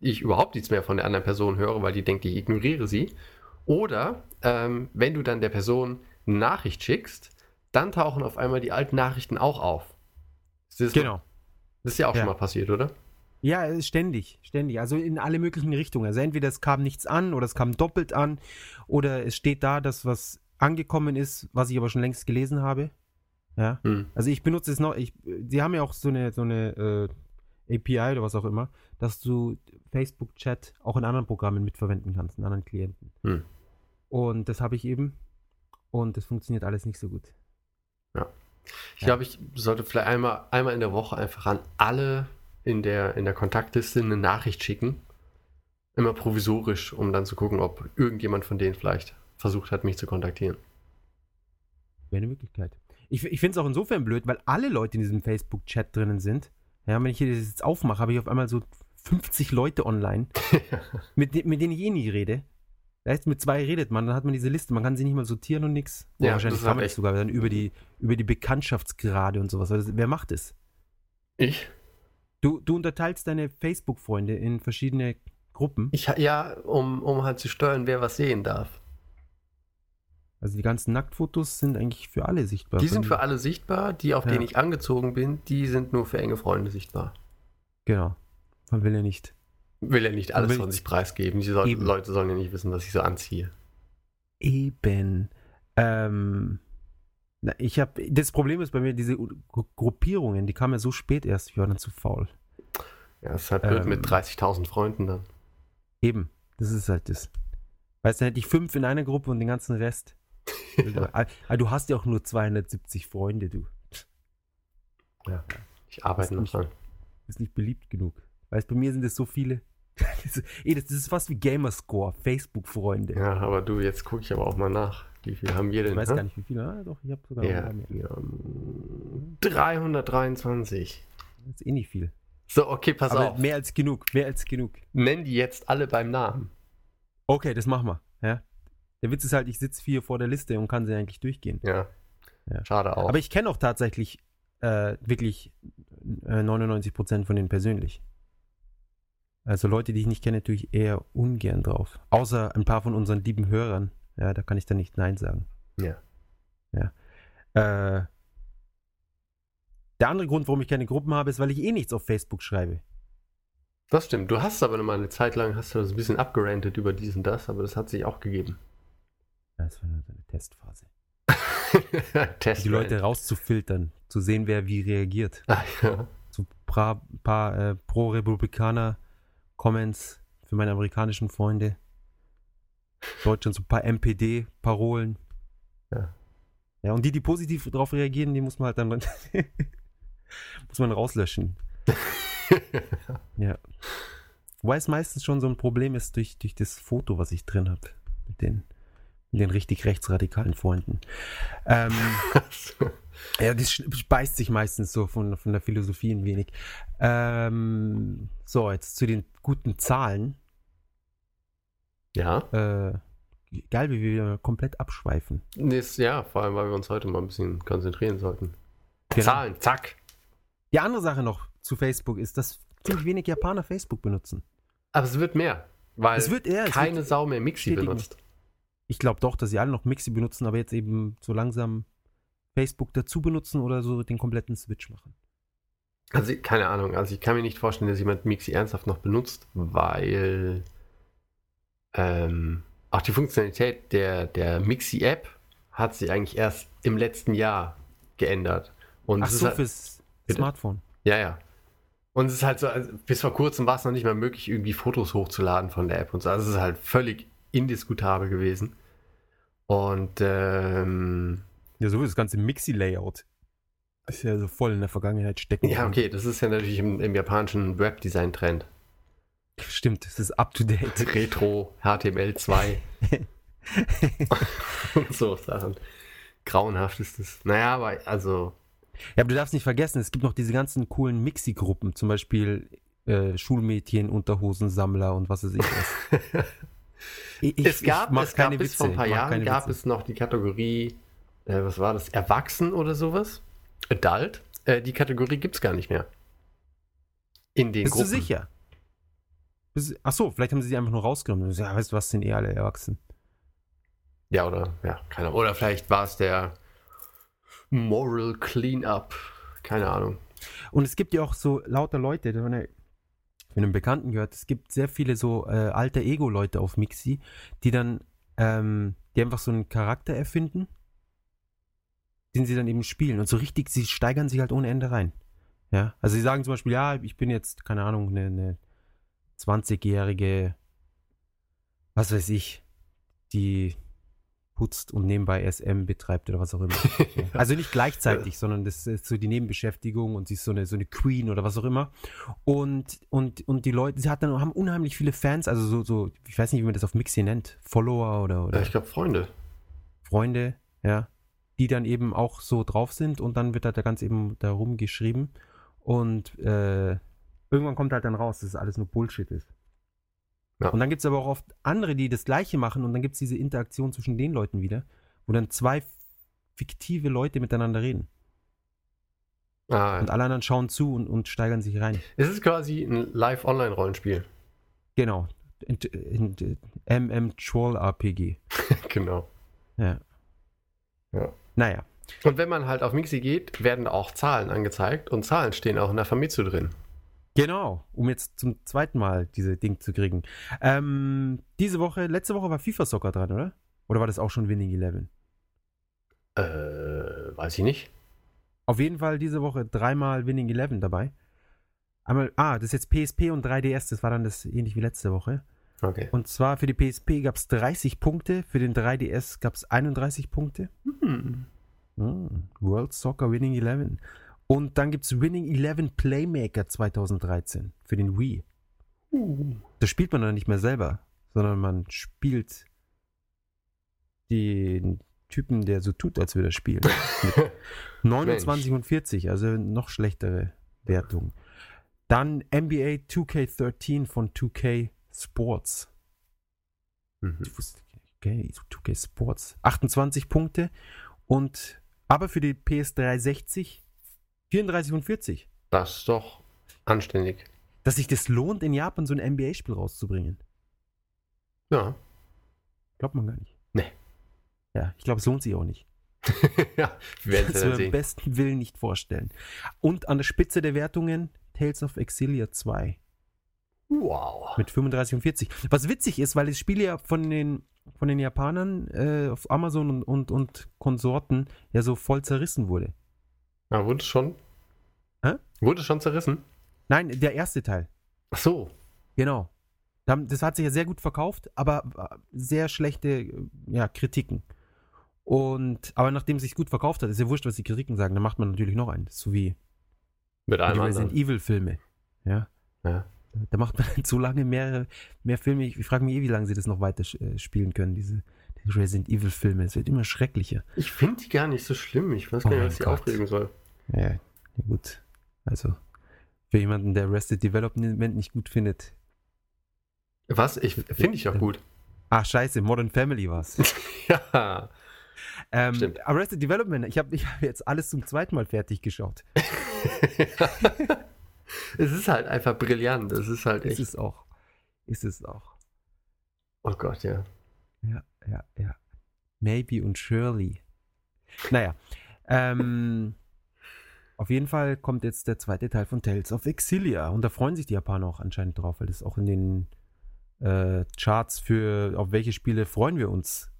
ich überhaupt nichts mehr von der anderen Person höre, weil die denkt, ich ignoriere sie, oder ähm, wenn du dann der Person eine Nachricht schickst, dann tauchen auf einmal die alten Nachrichten auch auf. Ist das, Genau. Das ist ja auch Ja. schon mal passiert, oder? Ja, ständig, ständig. Also in alle möglichen Richtungen. Also entweder es kam nichts an oder es kam doppelt an oder es steht da, dass was angekommen ist, was ich aber schon längst gelesen habe. Ja. Hm. Also ich benutze es noch, ich, sie haben ja auch so eine, so eine äh, API oder was auch immer, dass du Facebook-Chat auch in anderen Programmen mitverwenden kannst, in anderen Klienten. Hm. Und das habe ich eben. Und das funktioniert alles nicht so gut. Ich Ja. glaube, ich sollte vielleicht einmal, einmal in der Woche einfach an alle in der, in der Kontaktliste eine Nachricht schicken. Immer provisorisch, um dann zu gucken, ob irgendjemand von denen vielleicht versucht hat, mich zu kontaktieren. Wäre eine Möglichkeit. Ich, ich finde es auch insofern blöd, weil alle Leute in diesem Facebook-Chat drinnen sind. Ja, wenn ich hier das jetzt aufmache, habe ich auf einmal so 50 Leute online, *laughs* mit, mit denen ich eh nie rede. Heißt, mit zwei redet man, dann hat man diese Liste, man kann sie nicht mal sortieren und nix. Ja, wahrscheinlich das kann man das sogar dann über die, über die Bekanntschaftsgrade und sowas. Also, wer macht es? Ich? Du, du unterteilst deine Facebook-Freunde in verschiedene Gruppen. Ich ja, um, um halt zu steuern, wer was sehen darf. Also die ganzen Nacktfotos sind eigentlich für alle sichtbar. Die sind für alle sichtbar, die, auf Ja. denen ich angezogen bin, die sind nur für enge Freunde sichtbar. Genau. Man will ja nicht. Will ja nicht alles von sich preisgeben. Die soll. Leute sollen ja nicht wissen, was ich so anziehe. Eben. Ähm, ich habe das Problem ist bei mir diese Gru- Gruppierungen, die kamen ja so spät erst, ich war dann zu faul. Ja, ist halt blöd Ähm. mit 30.000 Freunden dann. Eben, das ist halt das. Weißt du, dann hätte ich fünf in einer Gruppe und den ganzen Rest. *laughs* Ah, ah, du hast ja auch nur 270 Freunde, du. Ja, ich arbeite noch ist dran. Ist nicht beliebt genug. Weißt bei mir sind es so viele. *laughs* Das ist- Ey, das, das ist fast wie Gamerscore, Facebook-Freunde. Ja, aber du, jetzt gucke ich aber auch mal nach. Wie viel haben wir denn? Ich weiß hä? gar nicht, wie viele. Ah, doch, ich habe sogar Ja, mehr. wir haben 323. Das ist eh nicht viel. So, okay, pass Aber auf. mehr als genug, mehr als genug. Nenn die jetzt alle beim Namen. Okay, das machen wir. Ja. Der Witz ist halt, ich sitze hier vor der Liste und kann sie eigentlich durchgehen. Ja. Ja. Schade auch. Aber ich kenne auch tatsächlich äh, wirklich äh, 99% von denen persönlich. Also Leute, die ich nicht kenne, tue ich eher ungern drauf. Außer ein paar von unseren lieben Hörern. Ja, da kann ich dann nicht Nein sagen. Ja. Ja. Äh, der andere Grund, warum ich keine Gruppen habe, ist, weil ich eh nichts auf Facebook schreibe. das stimmt. Du hast aber noch mal eine Zeit lang hast du das ein bisschen abgerantet über dies und das, aber das hat sich auch gegeben. Das war nur so eine Testphase. *laughs* Test. Die Leute rauszufiltern, zu sehen, wer wie reagiert. Ah, ja. so paar, paar äh, Pro-Republikaner Comments für meine amerikanischen Freunde. Deutschland so ein paar MPD-Parolen. Ja. Ja, und die, die positiv darauf reagieren, die muss man halt dann *laughs* muss man rauslöschen. *laughs* ja. Wobei es meistens schon so ein Problem ist durch, durch das Foto, was ich drin habe. Mit den, mit den richtig rechtsradikalen Freunden. Ähm, *laughs* ja, das beißt sich meistens so von, von der Philosophie ein wenig. Ähm, so, jetzt zu den guten Zahlen. ja. Äh, geil, wie wir komplett abschweifen. Das, ja, vor allem, weil wir uns heute mal ein bisschen konzentrieren sollten. Genau. Zahlen, zack. Die andere Sache noch zu Facebook ist, dass ziemlich wenig Japaner Facebook benutzen. Aber es wird mehr. Weil Es wird eher, es keine wird- Sau mehr Mixi benutzt. Ich glaube doch, dass sie alle noch Mixi benutzen, aber jetzt eben so langsam Facebook dazu benutzen oder so den kompletten Switch machen. Also, keine Ahnung. Also, ich kann mir nicht vorstellen, dass jemand Mixi ernsthaft noch benutzt, weil ähm, auch die Funktionalität der, der Mixi-App hat sich eigentlich erst im letzten Jahr geändert. Und Ach so, halt, fürs Bitte? Smartphone. Ja, ja. Und es ist halt so, also bis vor kurzem war es noch nicht mal möglich, irgendwie Fotos hochzuladen von der App und so. Also es ist halt völlig indiskutabel gewesen. Und ähm, Ja, so das ganze Mixi-Layout. Ist ja so voll in der Vergangenheit stecken. ja, okay, das ist ja natürlich im, im japanischen Webdesign-Trend. Stimmt, es ist up to date. *laughs* Retro, HTML2 und *laughs* so Sachen. Grauenhaft ist das. Naja, aber also, Ja, aber du darfst nicht vergessen, es gibt noch diese ganzen coolen Mixi-Gruppen, zum Beispiel äh, Schulmädchen, Unterhosensammler und was weiß ich was. *laughs* Ich, es gab, ich es gab bis vor ein Witze, paar Jahren gab Witze. es noch die Kategorie, äh, was war das, Erwachsen oder sowas? Adult. Äh, die Kategorie gibt es gar nicht mehr. In den Bist Gruppen. du sicher? Bist- Ach so, vielleicht haben sie sie einfach nur rausgenommen. Ja, weißt du was, sind eh alle erwachsen. Ja, oder, ja, keine Ahnung. Oder vielleicht war es der Moral Cleanup. Keine Ahnung. Und es gibt ja auch so lauter Leute, wir mit einem Bekannten gehört, es gibt sehr viele so äh, alter Ego-Leute auf Mixi, die dann, ähm, die einfach so einen Charakter erfinden, den sie dann eben spielen. Und so richtig, sie steigern sich halt ohne Ende rein. Ja, also sie sagen zum Beispiel, ja, ich bin jetzt, keine Ahnung, eine, eine 20-jährige, was weiß ich, die putzt und nebenbei SM betreibt oder was auch immer. Ja. *laughs* Also nicht gleichzeitig, sondern das ist so die Nebenbeschäftigung und sie ist so eine, so eine Queen oder was auch immer. Und, und, und die Leute, sie hat dann, haben unheimlich viele Fans, also so, so, ich weiß nicht, wie man das auf Mixi nennt, Follower oder, Ja, oder ich glaube, Freunde. Freunde, ja, die dann eben auch so drauf sind und dann wird halt da ganz eben darum geschrieben und äh, irgendwann kommt halt dann raus, dass es alles nur Bullshit ist. Ja. Und dann gibt es aber auch oft andere, die das Gleiche machen und dann gibt es diese Interaktion zwischen den Leuten wieder, wo dann zwei fiktive Leute miteinander reden. Ah, Und alle anderen schauen zu und, und steigern sich rein. es ist quasi ein Live-Online-Rollenspiel. Genau. MM Troll RPG. *laughs* genau. Ja. Ja. Naja. Und wenn man halt auf Mixi geht, werden auch Zahlen angezeigt und Zahlen stehen auch in der Famitsu drin. Genau, um jetzt zum zweiten Mal diese Ding zu kriegen. Ähm, diese Woche, letzte Woche war FIFA Soccer dran, oder? Oder war das auch schon Winning Eleven? Äh, weiß ich nicht. Auf jeden Fall diese Woche dreimal Winning Eleven dabei. Einmal, ah, das ist jetzt PSP und 3DS, das war dann das ähnlich wie letzte Woche. Okay. Und zwar für die PSP gab es 30 Punkte, für den 3DS gab es 31 Punkte. Hm. Hm, World Soccer Winning Eleven. Und dann gibt es Winning Eleven Playmaker 2013 für den Wii. Uh. Das spielt man dann nicht mehr selber, sondern man spielt den Typen, der so tut, als würde er spielen. *laughs* Mit 29 und 40, also noch schlechtere Wertung. Dann NBA 2K13 von 2K Sports. Mhm. Ich wusste, okay, 2K Sports. 28 Punkte und aber für die PS360 34 und 40. Das ist doch anständig. Dass sich das lohnt, in Japan so ein NBA-Spiel rauszubringen. Ja. Glaubt man gar nicht. Nee. Ja, ich glaube, es lohnt sich auch nicht. *laughs* ja, werden Das wir dann im sehen. besten Willen nicht vorstellen. Und an der Spitze der Wertungen Tales of Exilia 2 Wow. mit 35 und 40. Was witzig ist, weil das Spiel ja von den, von den Japanern äh, auf Amazon und, und, und Konsorten ja so voll zerrissen wurde. Ja, wurde schon? Hä? Wurde schon zerrissen? Nein, der erste Teil. Ach so. Genau. Da- Das hat sich ja sehr gut verkauft, aber äh, sehr schlechte äh, ja, Kritiken. Und, aber nachdem es sich gut verkauft hat, ist ja wurscht, was die Kritiken sagen, dann macht man natürlich noch einen. So wie Mit einem Resident anderen. Evil Filme. Ja. Ja. Da macht man so lange mehr, mehr Filme. Ich, ich frage mich eh, wie lange sie das noch weiter äh, spielen können, diese die Resident Evil Filme. Es wird immer schrecklicher. Ich finde die gar nicht so schlimm. Ich weiß Oh gar nicht, was Gott. aufregen soll. Ja, ja, gut. Also, für jemanden, der Arrested Development nicht gut findet. Was? Ich finde ich doch gut. Ach, scheiße, Modern Family war's. *laughs* Ja. ähm, Stimmt. Arrested Development, ich habe ich hab jetzt alles zum zweiten Mal fertig geschaut. *laughs* *laughs* es ist halt einfach brillant. Es ist halt Ist echt. es auch. Ist es auch. oh Gott, ja. Ja, ja, ja. Maybe und Shirley. Naja. Ähm, auf jeden Fall kommt jetzt der zweite Teil von Tales of Exilia. Und da freuen sich die Japaner auch anscheinend drauf, weil das auch in den äh, Charts für auf welche Spiele freuen wir uns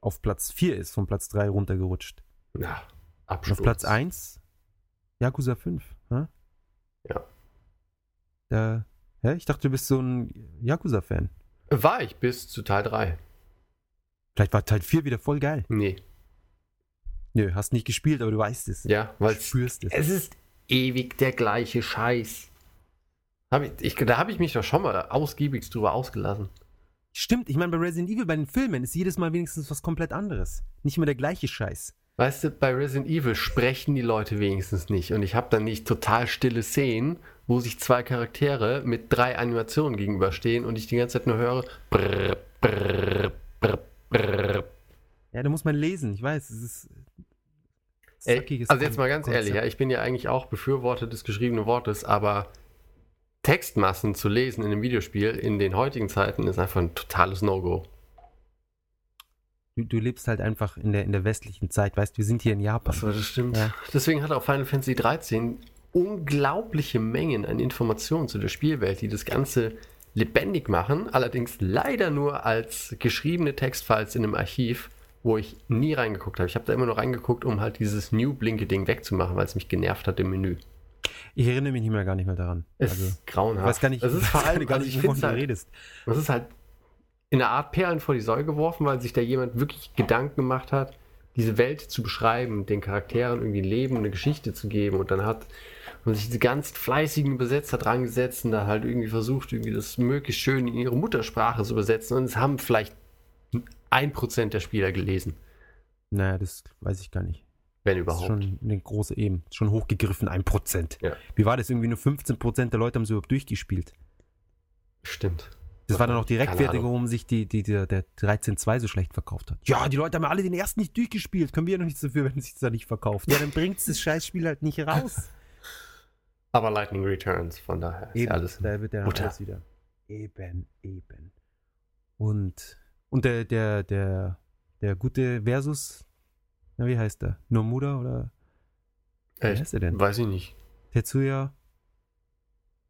auf Platz 4 ist, von Platz 3 runtergerutscht. Ja. Und Absturz. auf Platz 1 Yakuza 5. Hä? Ja. Da, hä? Ich dachte, du bist so ein Yakuza-Fan. War ich bis zu Teil 3. Vielleicht war Teil 4 wieder voll geil. Nee. Nö, hast nicht gespielt, aber du weißt es. Ja, weil Du spürst es. es ist ewig der gleiche Scheiß. Hab ich, ich, da habe ich mich doch schon mal ausgiebig drüber ausgelassen. Stimmt, ich meine, bei Resident Evil, bei den Filmen, ist jedes Mal wenigstens was komplett anderes. Nicht immer der gleiche Scheiß. Weißt du, bei Resident Evil sprechen die Leute wenigstens nicht. Und ich habe dann nicht total stille Szenen, wo sich zwei Charaktere mit drei Animationen gegenüberstehen und ich die ganze Zeit nur höre. Brrr, brrr, brrr, brrr. Ja, da muss man lesen, ich weiß, es ist. Ey, also jetzt mal ganz ehrlich, ja, Konzept. ich bin ja eigentlich auch Befürworter des geschriebenen Wortes, aber Textmassen zu lesen in einem Videospiel in den heutigen Zeiten ist einfach ein totales No-Go. Du, du lebst halt einfach in der, in der westlichen Zeit, weißt du, wir sind hier in Japan. Achso, das stimmt. Ja. Deswegen hat auch Final Fantasy 13 unglaubliche Mengen an Informationen zu der Spielwelt, die das Ganze lebendig machen, allerdings leider nur als geschriebene Textfiles in einem Archiv, wo ich nie reingeguckt habe. Ich habe da immer nur reingeguckt, um halt dieses New-Blinke-Ding wegzumachen, weil es mich genervt hat im Menü. Ich erinnere mich nicht mehr gar nicht mehr daran. Es also, ist grauenhaft. weiß gar nicht, es ist *laughs* ich vor allem, gar also ich wovon du halt, redest. das ist halt in einer Art Perlen vor die Säule geworfen, weil sich da jemand wirklich Gedanken gemacht hat, diese Welt zu beschreiben, den Charakteren irgendwie ein Leben, eine Geschichte zu geben und dann hat man sich diese ganz fleißigen Übersetzer dran gesetzt und da halt irgendwie versucht, irgendwie das möglichst schön in ihre Muttersprache zu übersetzen und es haben vielleicht ein Prozent der Spieler gelesen, Naja, das weiß ich gar nicht. wenn Das ist überhaupt. schon eine große eben. Schon hochgegriffen, ein Prozent. Ja. Wie war das? Irgendwie nur 15 Prozent der Leute haben es überhaupt durchgespielt. Stimmt. Das war dann auch die Rechtfertigung, warum sich die, die, der, der 13.2 so schlecht verkauft hat. Ja, die Leute haben ja alle den ersten nicht durchgespielt. Können wir ja noch nichts dafür, wenn es sich da nicht verkauft. Ja, dann bringt das Scheißspiel halt nicht raus. Aber Lightning Returns, von daher ist ja alles. da wird der alles wieder. Eben, eben. Und, und der, der, der, der gute Versus, na, wie heißt der? Nomura oder? Wie Echt? heißt der denn? Weiß ich nicht. Tetsuya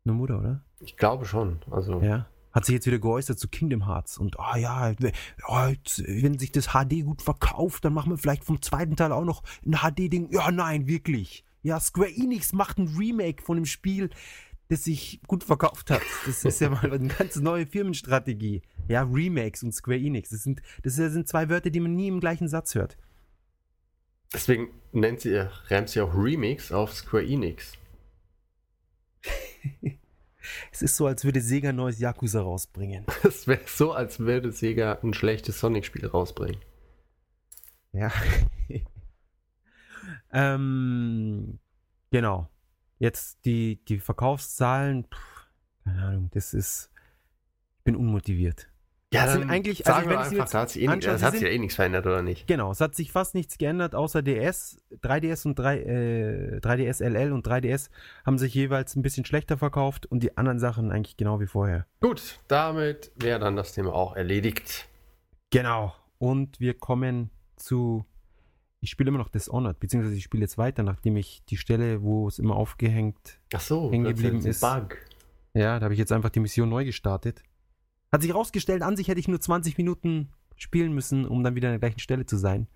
Nomura, oder? Ich glaube schon. Also, Ja. Hat sich jetzt wieder geäußert zu Kingdom Hearts und ah ja, w- ja, jetzt, wenn sich das HD gut verkauft, dann machen wir vielleicht vom zweiten Teil auch noch ein HD-Ding. Ja, nein, wirklich. Ja, Square Enix macht ein Remake von dem Spiel, das sich gut verkauft hat. Das ist ja mal eine ganz neue Firmenstrategie. Ja, Remakes und Square Enix. Das sind, das sind zwei Wörter, die man nie im gleichen Satz hört. deswegen nennt sie, reimt sie auch Remix auf Square Enix. *laughs* Es ist so, als würde Sega ein neues Yakuza rausbringen. *laughs* Es wäre so, als würde Sega ein schlechtes Sonic-Spiel rausbringen. Ja. *laughs* ähm, genau. Jetzt die, die Verkaufszahlen, pff, keine Ahnung, das ist. Ich bin unmotiviert. Ja, Das sind dann eigentlich- also sagen wenn wir einfach, da hat sich eh, das hat sich ja eh nichts verändert, oder nicht? Genau, es hat sich fast nichts geändert, außer DS, 3DS und 3, äh, 3DS LL und 3DS haben sich jeweils ein bisschen schlechter verkauft und die anderen Sachen eigentlich genau wie vorher. Gut, damit wäre dann das Thema auch erledigt. Genau. Und wir kommen zu. Ich spiele immer noch Dishonored, beziehungsweise ich spiele jetzt weiter, nachdem ich die Stelle, wo es immer aufgehängt Ach so, Hängen das geblieben ein ist- Bug. Ja, da habe ich jetzt einfach die Mission neu gestartet. Hat sich rausgestellt, an sich hätte ich nur 20 Minuten spielen müssen, um dann wieder an der gleichen Stelle zu sein.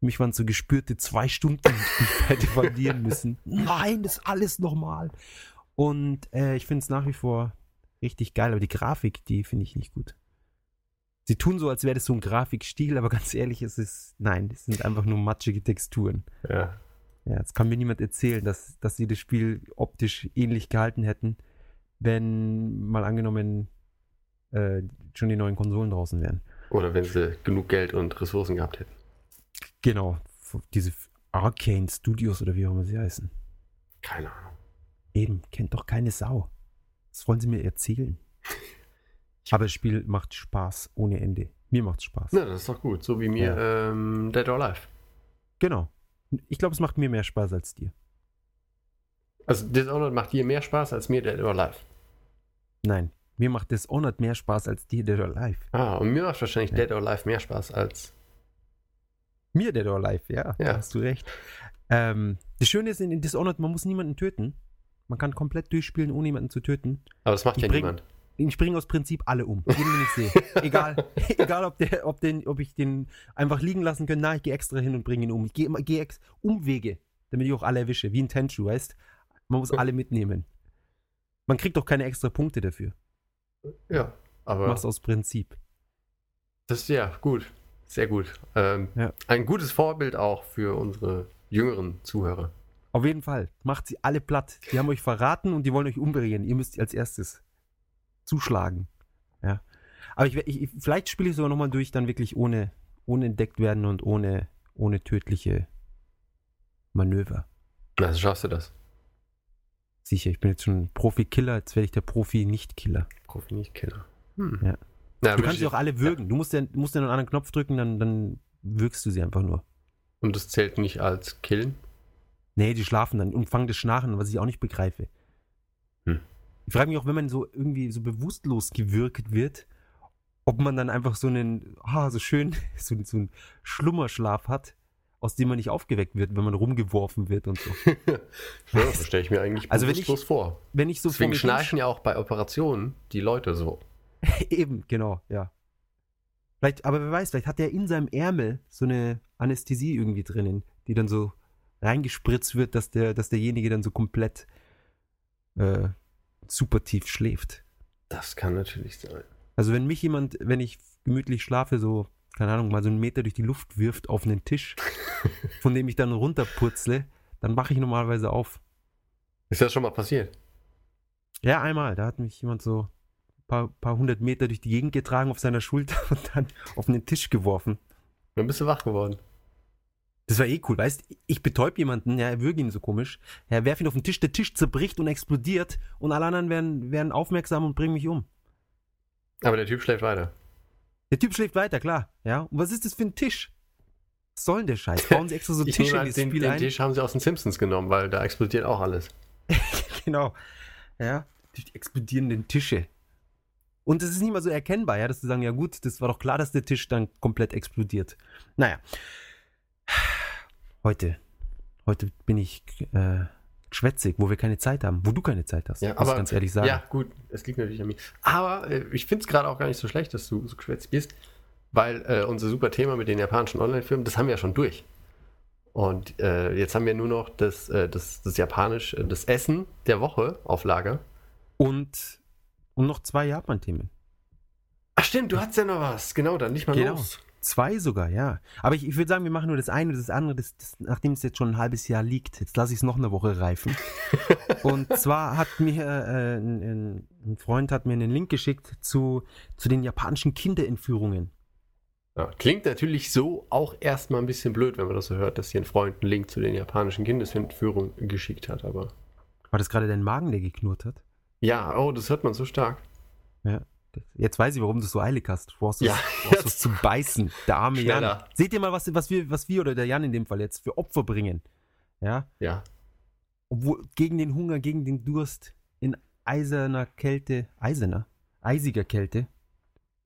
Mich waren es so gespürte zwei Stunden, die ich *laughs* hätte verlieren müssen. Nein, das ist alles nochmal. Und äh, ich finde es nach wie vor richtig geil, aber die Grafik, die finde ich nicht gut. Sie tun so, als wäre das so ein Grafikstil, aber ganz ehrlich, es ist, nein, das sind einfach nur matschige Texturen. Ja. Ja, jetzt kann mir niemand erzählen, dass, dass sie das Spiel optisch ähnlich gehalten hätten, wenn mal angenommen äh, schon die neuen Konsolen draußen wären. Oder wenn sie genug Geld und Ressourcen gehabt hätten. Genau, diese Arcane Studios oder wie auch immer sie heißen. Keine Ahnung. Eben, kennt doch keine Sau. Was wollen sie mir erzählen? *laughs* Aber das Spiel macht Spaß ohne Ende. Mir macht's Spaß. Na, das ist doch gut. So wie mir ähm, Dead or Alive. Genau. Ich glaube, es macht mir mehr Spaß als dir. Also Dishonored macht dir mehr Spaß als mir Dead or Alive. Nein, mir macht Dishonored mehr Spaß als dir Dead or Alive. Ah, und mir macht wahrscheinlich Ja. Dead or Alive mehr Spaß als. Mir Dead or Alive, ja, Ja. hast du recht. Ähm, das Schöne ist in, Dishonored, man muss niemanden töten. Man kann komplett durchspielen, ohne jemanden zu töten. Aber das macht Ich ja bring- niemand. Ich springe aus Prinzip alle um. Jeden, den ich sehe. *laughs* Egal, egal ob, der, ob, den, ob ich den einfach liegen lassen könnte. Nein, ich gehe extra hin und bringe ihn um. Ich gehe geh ex Umwege, damit ich auch alle erwische. Wie ein Tenchu, weißt Man muss alle mitnehmen. Man kriegt doch keine extra Punkte dafür. Ja, aber machst aus Prinzip. das ist ja gut. Sehr gut. Ähm, Ja. Ein gutes Vorbild auch für unsere jüngeren Zuhörer. Auf jeden Fall. Macht sie alle platt. Die haben euch verraten und die wollen euch umbringen. Ihr müsst als erstes zuschlagen. Ja. Aber ich, ich, vielleicht spiele ich sogar nochmal durch, dann wirklich ohne, ohne entdeckt werden und ohne, ohne tödliche Manöver. Also schaffst du das. Sicher, ich bin jetzt schon Profi-Killer, jetzt werde ich der Profi-Nicht-Killer. Profi nicht Killer. Hm. Ja. Na, Du kannst sie auch alle würgen. Du musst ja, musst ja nur einen anderen Knopf drücken, dann, dann wirkst du sie einfach nur. Und das zählt nicht als Killen. Nee, die schlafen dann und fangen das Schnarchen, was ich auch nicht begreife. Hm. Ich frage mich auch, wenn man so irgendwie so bewusstlos gewirkt wird, ob man dann einfach so einen, ah, so schön, *laughs* so, so einen Schlummerschlaf hat, aus dem man nicht aufgeweckt wird, wenn man rumgeworfen wird und so. *laughs* Ja, das stelle ich mir eigentlich Also wenn ich- vor. Wenn ich so Deswegen schnarchen ja auch bei Operationen die Leute so. *laughs* Eben, genau, ja. Vielleicht, aber wer weiß, vielleicht hat er in seinem Ärmel so eine Anästhesie irgendwie drinnen, die dann so reingespritzt wird, dass der, dass derjenige dann so komplett äh, super tief schläft. Das kann natürlich sein. Also wenn mich jemand, wenn ich gemütlich schlafe, so, keine Ahnung, mal so einen Meter durch die Luft wirft auf einen Tisch, *laughs* von dem ich dann runterpurzle, dann wache ich normalerweise auf. Ist das schon mal passiert? Ja, einmal, da hat mich jemand so ein paar, paar hundert Meter durch die Gegend getragen auf seiner Schulter *laughs* und dann auf einen Tisch geworfen. Dann bist du wach geworden. Das war eh cool, weißt ich betäub jemanden, ja, er würge ihn so komisch, er werf ihn auf den Tisch, der Tisch zerbricht und explodiert und alle anderen werden, werden aufmerksam und bringen mich um. Aber der Typ schläft weiter. Der Typ schläft weiter, klar, ja. Und was ist das für ein Tisch? Was soll denn der Scheiß? Bauen sie extra so *laughs* Tische in an, das den, Spiel den ein? Tisch haben sie aus den Simpsons genommen, weil da explodiert auch alles. *laughs* Genau. Ja, durch die explodierenden Tische. Und es ist nicht mal so erkennbar, ja, dass sie sagen, ja gut, das war doch klar, dass der Tisch dann komplett explodiert. Naja. Heute, heute bin ich äh, schwätzig, wo wir keine Zeit haben, wo du keine Zeit hast. Ja, muss aber ich ganz ehrlich sagen. Ja, gut, es liegt natürlich an mir. Aber äh, ich finde es gerade auch gar nicht so schlecht, dass du so geschwätzt bist, weil äh, unser super Thema mit den japanischen Online-Filmen, das haben wir ja schon durch. Und äh, jetzt haben wir nur noch das, äh, das, das Japanisch, äh, das Essen der Woche auf Lager. Und, und noch zwei Japan-Themen. Ach stimmt, du hast ja noch was. Genau, dann nicht mal Genau. los. Zwei sogar, ja. Aber ich, ich würde sagen, wir machen nur das eine und das andere, das, das, nachdem es jetzt schon ein halbes Jahr liegt. Jetzt lasse ich es noch eine Woche reifen. *laughs* und zwar hat mir äh, ein, ein, Freund hat mir einen Link geschickt zu, zu den japanischen Kinderentführungen. Ja, klingt natürlich so auch erstmal ein bisschen blöd, wenn man das so hört, dass hier ein Freund einen Link zu den japanischen Kindesentführungen geschickt hat, aber. War das gerade dein Magen, der geknurrt hat? Ja, oh, das hört man so stark. Ja. Jetzt weiß ich, warum du so eilig hast. Du brauchst es Ja, brauchst es zu beißen. Der arme Jan. Seht ihr mal, was, was, wir, was wir oder der Jan in dem Fall jetzt für Opfer bringen? Ja. Ja. Obwohl gegen den Hunger, gegen den Durst, in eiserner Kälte, eiserner, eisiger Kälte.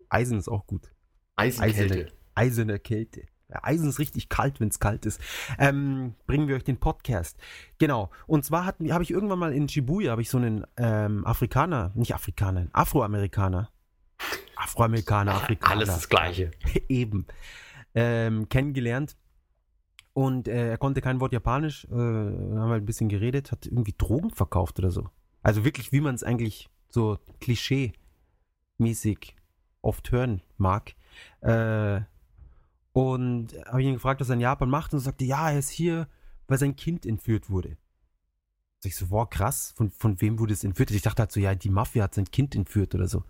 Eisen ist auch gut. Eisenkälte. Eiserne Kälte. Ja, Eisen ist richtig kalt, wenn es kalt ist. Ähm, bringen wir euch den Podcast. Genau. Und zwar habe ich irgendwann mal in Shibuya habe ich so einen ähm, Afrikaner, nicht Afrikaner, einen Afroamerikaner. Afroamerikaner, Afrikaner. Alles das Gleiche. *laughs* eben ähm, kennengelernt. Und äh, er konnte kein Wort Japanisch, äh, haben wir ein bisschen geredet, hat irgendwie Drogen verkauft oder so. Also wirklich, wie man es eigentlich so klischee-mäßig oft hören mag. Äh, und habe ihn gefragt, was er in Japan macht und er sagte, ja, er ist hier, weil sein Kind entführt wurde. Sag ich so, wow, krass, von, von wem wurde es entführt? Ich dachte halt so, ja, die Mafia hat sein Kind entführt oder so.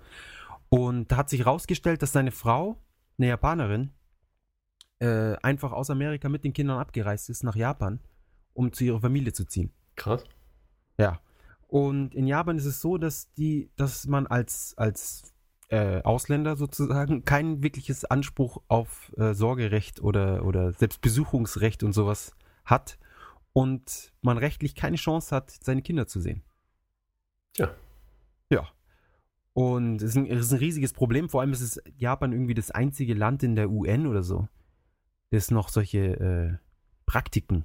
Und da hat sich herausgestellt, dass seine Frau, eine Japanerin, äh, einfach aus Amerika mit den Kindern abgereist ist nach Japan, um zu ihrer Familie zu ziehen. Krass. Ja. Und in Japan ist es so, dass die, dass man als, als äh, Ausländer sozusagen *laughs* kein wirkliches Anspruch auf äh, Sorgerecht oder, oder selbst Besuchungsrecht und sowas hat und man rechtlich keine Chance hat, seine Kinder zu sehen. Ja. Ja. Und es ist, ein, es ist ein riesiges Problem. Vor allem ist es Japan irgendwie das einzige Land in der UN oder so, das noch solche äh, Praktiken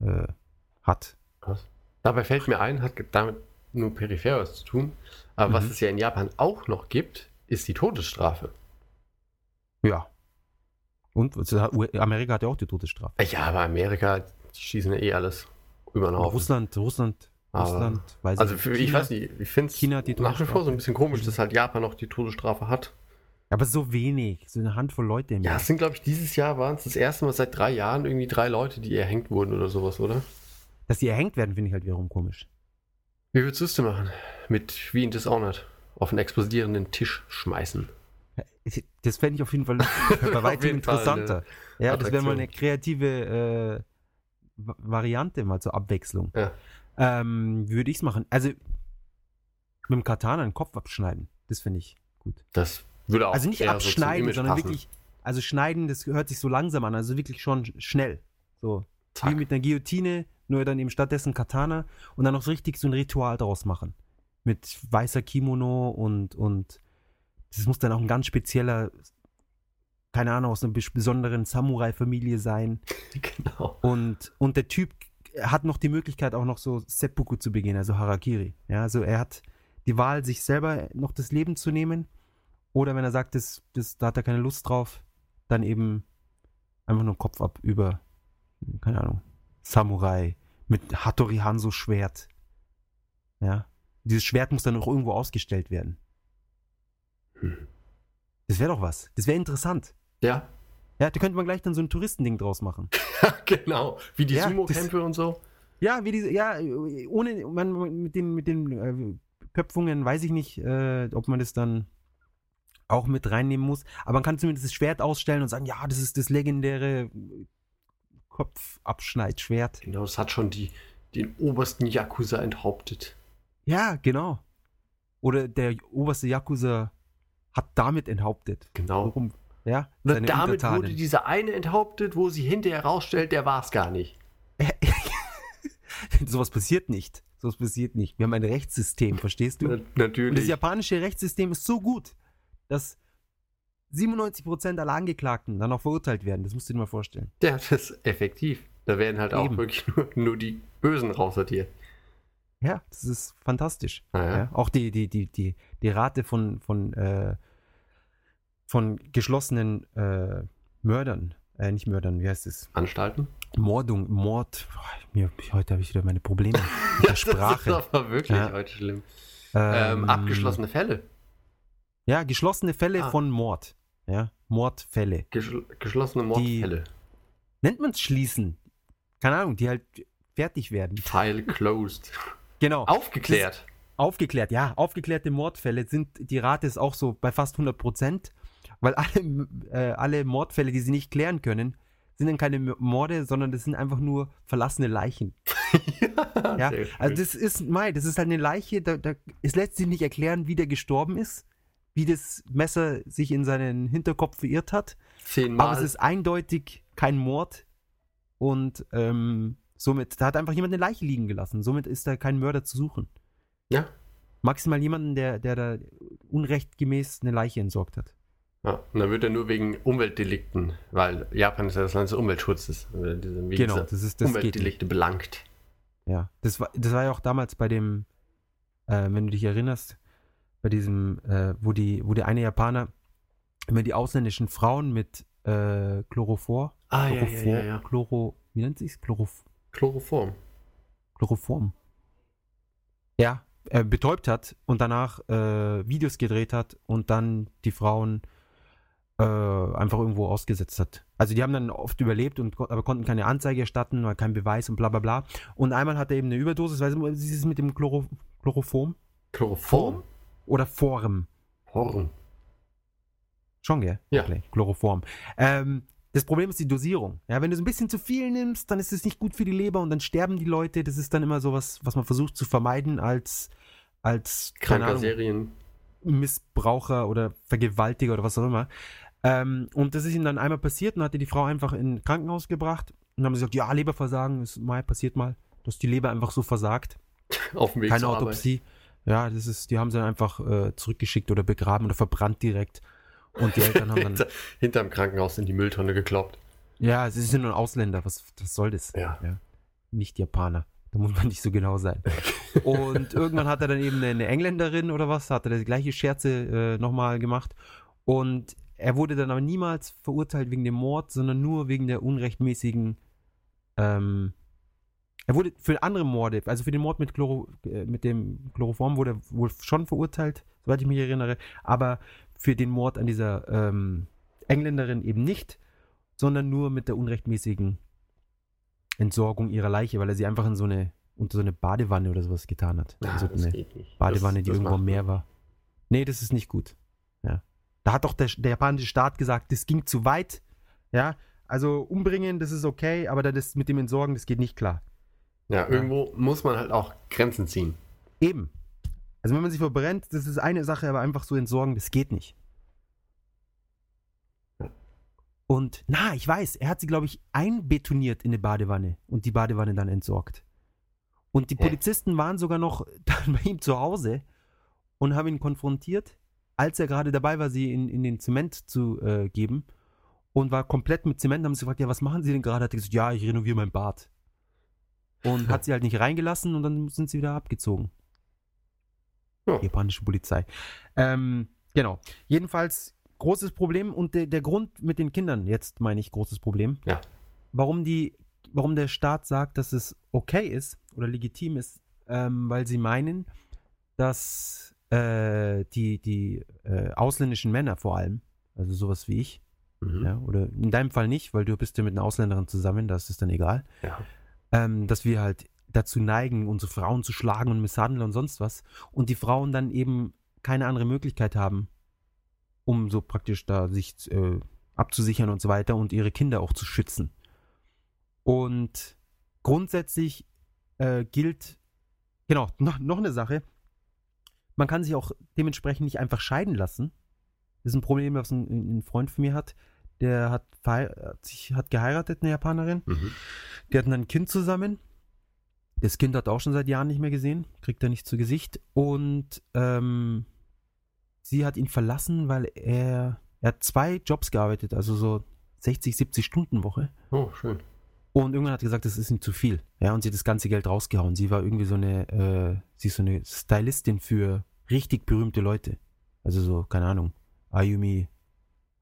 äh, hat. Krass. Dabei fällt mir ein, hat damit nur peripher was zu tun. Aber was Mhm. es ja in Japan auch noch gibt, ist die Todesstrafe. Ja. Und was U- Amerika hat ja auch die Todesstrafe. Ja, aber Amerika, die schießen ja eh alles über den Haufen. Russland, Russland, Russland, weiß Also für, ich China. weiß nicht, ich finde es nach wie vor so ein bisschen komisch, dass halt Japan noch die Todesstrafe hat. Aber so wenig, so eine Handvoll Leute im Ja, es sind, glaube ich, dieses Jahr waren es das erste Mal seit drei Jahren irgendwie drei Leute, die erhängt wurden oder sowas, oder? Dass die erhängt werden, finde ich halt wiederum komisch. Wie würdest du es denn machen? Mit wie in Dishonored auf einen explodierenden Tisch schmeißen. Ich- Das fände ich auf jeden Fall *laughs* *laughs* bei weitem Fall interessanter. Ja, das wäre mal eine kreative äh, Va- Variante, mal zur Abwechslung. Ja. Ähm, würde ich es machen? Also mit dem Katana einen Kopf abschneiden. Das finde ich gut. Das würde auch Also nicht so abschneiden, Image sondern passen. wirklich, also schneiden, das hört sich so langsam an, also wirklich schon schnell. So, Zack. wie mit einer Guillotine, nur dann eben stattdessen Katana und dann noch so richtig so ein Ritual daraus machen. Mit weißer Kimono und, und das muss dann auch ein ganz spezieller, keine Ahnung, aus einer bes- besonderen Samurai-Familie sein. *laughs* Genau. Und, und der Typ hat noch die Möglichkeit, auch noch so Seppuku zu begehen, also Harakiri. Ja, also er hat die Wahl, sich selber noch das Leben zu nehmen. Oder wenn er sagt, das, das, da hat er keine Lust drauf, dann eben einfach nur Kopf ab über, keine Ahnung, Samurai mit Hattori Hanzo Schwert. Ja. Dieses Schwert muss dann auch irgendwo ausgestellt werden. Hm. Das wäre doch was. Das wäre interessant. Ja, Ja, da könnte man gleich dann so ein Touristending draus machen. *laughs* genau. Wie die Ja, Sumo-Kämpfe und so. Ja, wie diese, ja, ohne, man, mit den, mit den äh, Köpfungen weiß ich nicht, äh, ob man das dann auch mit reinnehmen muss. Aber man kann zumindest das Schwert ausstellen und sagen, ja, das ist das legendäre Kopfabschneidschwert. Genau, das hat schon die, den obersten Yakuza enthauptet. Ja, genau. Oder der oberste Yakuza hat damit enthauptet. Genau. Warum? Ja, seine damit Untertanen. wurde dieser eine enthauptet, wo sie hinterher rausstellt, der war es gar nicht. *laughs* Sowas passiert nicht. Sowas passiert nicht. Wir haben ein Rechtssystem, verstehst du? Na- Und das Natürlich. japanische Rechtssystem ist so gut, dass 97% aller Angeklagten dann auch verurteilt werden. Das musst du dir mal vorstellen. Ja, das ist effektiv. Da werden halt auch Eben. wirklich nur, nur die Bösen raussortiert. Ja, das ist fantastisch. Ah, ja. Ja, auch die, die, die, die, die Rate von, von, äh, von geschlossenen äh, Mördern, äh, nicht Mördern, wie heißt es? Anstalten? Mordung, Mord. Boah, mir, heute habe ich wieder meine Probleme *laughs* mit der Das Sprache. ist aber wirklich Ja. heute schlimm. Ähm, Ähm, abgeschlossene Fälle. Ja, geschlossene Fälle Ah. von Mord. Ja, Mordfälle. Geschl geschlossene Die- Mordfälle. Nennt man es schließen? Keine Ahnung, die halt fertig werden. File closed. Genau. Aufgeklärt. Aufgeklärt, ja. Aufgeklärte Mordfälle sind, die Rate ist auch so bei fast 100 Prozent, weil alle, äh, alle Mordfälle, die sie nicht klären können, sind dann keine Morde, sondern das sind einfach nur verlassene Leichen. *laughs* Ja, Sehr also das ist, Mai, das ist halt eine Leiche, da, da, es lässt sich nicht erklären, wie der gestorben ist, wie das Messer sich in seinen Hinterkopf verirrt hat, Zehnmal. aber es ist eindeutig kein Mord und ähm, somit, da hat einfach jemand eine Leiche liegen gelassen, somit ist da kein Mörder zu suchen. ja. Maximal jemanden, der, der da unrechtgemäß eine Leiche entsorgt hat. Ja. Und dann wird er nur wegen Umweltdelikten, weil Japan ist ja das Land des Umweltschutzes. Wegen Genau, das ist das. Umweltdelikte belangt. Ja, das war, das war ja auch damals bei dem, äh, wenn du dich erinnerst, bei diesem, äh, wo die, wo der eine Japaner immer die ausländischen Frauen mit äh, Chlorophor, Ah, ja, ja, Chlorophor, ja, ja. Chloro, wie nennt sich's? Chlorof Chloroform. Chloroform. Ja, betäubt hat und danach äh, Videos gedreht hat und dann die Frauen äh, einfach irgendwo ausgesetzt hat. Also die haben dann oft überlebt und aber konnten keine Anzeige erstatten, weil kein Beweis und bla bla bla. Und einmal hat er eben eine Überdosis, weißt du, dieses mit dem Chloro, Chloroform Chloroform? oder Form. Horn. Schon, gell? Ja. Okay, Chloroform. Ähm, das Problem ist die Dosierung. Ja, wenn du so ein bisschen zu viel nimmst, dann ist es nicht gut für die Leber und dann sterben die Leute. Das ist dann immer sowas, was man versucht zu vermeiden als, als keine Ahnung, Serien. Missbraucher oder Vergewaltiger oder was auch immer. Ähm, und das ist ihm dann einmal passiert und hatte die Frau einfach in ein Krankenhaus gebracht und haben gesagt, ja, Leberversagen, ist mal passiert mal, dass die Leber einfach so versagt. *laughs* Auf dem Weg Keine zur Arbeit. Autopsie. Ja, das ist, die haben sie dann einfach äh, zurückgeschickt oder begraben oder verbrannt direkt. Und die Eltern haben *laughs* dann, Hinter, hinterm Krankenhaus in die Mülltonne gekloppt. ja, sie sind nur Ausländer, was, was soll das? Ja. Nicht Japaner. Da muss man nicht so genau sein. *laughs* Und irgendwann hat er dann eben eine, Engländerin oder was, hat er die gleiche Scherze äh, nochmal gemacht. Und er wurde dann aber niemals verurteilt wegen dem Mord, sondern nur wegen der unrechtmäßigen. Ähm, er wurde für andere Morde, also für den Mord mit, Chloro, äh, mit dem Chloroform wurde er wohl schon verurteilt, soweit ich mich erinnere, aber für den Mord an dieser ähm, Engländerin eben nicht, sondern nur mit der unrechtmäßigen Entsorgung ihrer Leiche, weil er sie einfach in so eine, unter so eine Badewanne oder sowas getan hat. Ja, also das eine. Badewanne, Das- die das irgendwo am macht Meer war. Nee, das ist nicht gut. Ja. Da hat doch der, der japanische Staat gesagt, das ging zu weit. Ja, also umbringen, das ist okay, aber das mit dem Entsorgen, das geht nicht klar. Ja, irgendwo muss man halt auch Grenzen ziehen. Eben. Also wenn man sich verbrennt, das ist eine Sache, aber einfach so entsorgen, das geht nicht. Und, na, ich weiß, er hat sie, glaube ich, einbetoniert in eine Badewanne und die Badewanne dann entsorgt. Und die? Polizisten waren sogar noch *laughs* dann bei ihm zu Hause und haben ihn konfrontiert, als er gerade dabei war, sie in, in den Zement zu äh, geben und war komplett mit Zement. Haben sie gefragt, ja, was machen Sie denn gerade? Hat er gesagt, ja, ich renoviere mein Bad. Und *laughs* hat sie halt nicht reingelassen und dann sind sie wieder abgezogen. Ja. Japanische Polizei. Ähm, genau. Jedenfalls großes Problem und der, der Grund mit den Kindern, jetzt meine ich großes Problem, Ja. warum die, warum der Staat sagt, dass es okay ist oder legitim ist, ähm, weil sie meinen, dass äh, die, die äh, ausländischen Männer vor allem, also sowas wie ich, Mhm. ja, oder in deinem Fall nicht, weil du bist ja mit einer Ausländerin zusammen, da ist dann egal, Ja. ähm, dass wir halt dazu neigen, unsere Frauen zu schlagen und misshandeln und sonst was. Und die Frauen dann eben keine andere Möglichkeit haben, um so praktisch da sich äh, abzusichern und so weiter und ihre Kinder auch zu schützen. Und grundsätzlich äh, gilt, genau, noch, noch eine Sache, man kann sich auch dementsprechend nicht einfach scheiden lassen. Das ist ein Problem, was ein, ein Freund von mir hat. Der hat, sich, hat geheiratet, eine Japanerin. Mhm. Die hatten dann ein Kind zusammen. Das Kind hat er auch schon seit Jahren nicht mehr gesehen, kriegt er nicht zu Gesicht. Und ähm, sie hat ihn verlassen, weil er, er hat zwei Jobs gearbeitet, also so 60, 70 Stunden Woche. Oh, schön. Und irgendwann hat gesagt, das ist ihm zu viel. Ja, und sie hat das ganze Geld rausgehauen. Sie war irgendwie so eine, äh, sie ist so eine Stylistin für richtig berühmte Leute. Also so, keine Ahnung, Ayumi,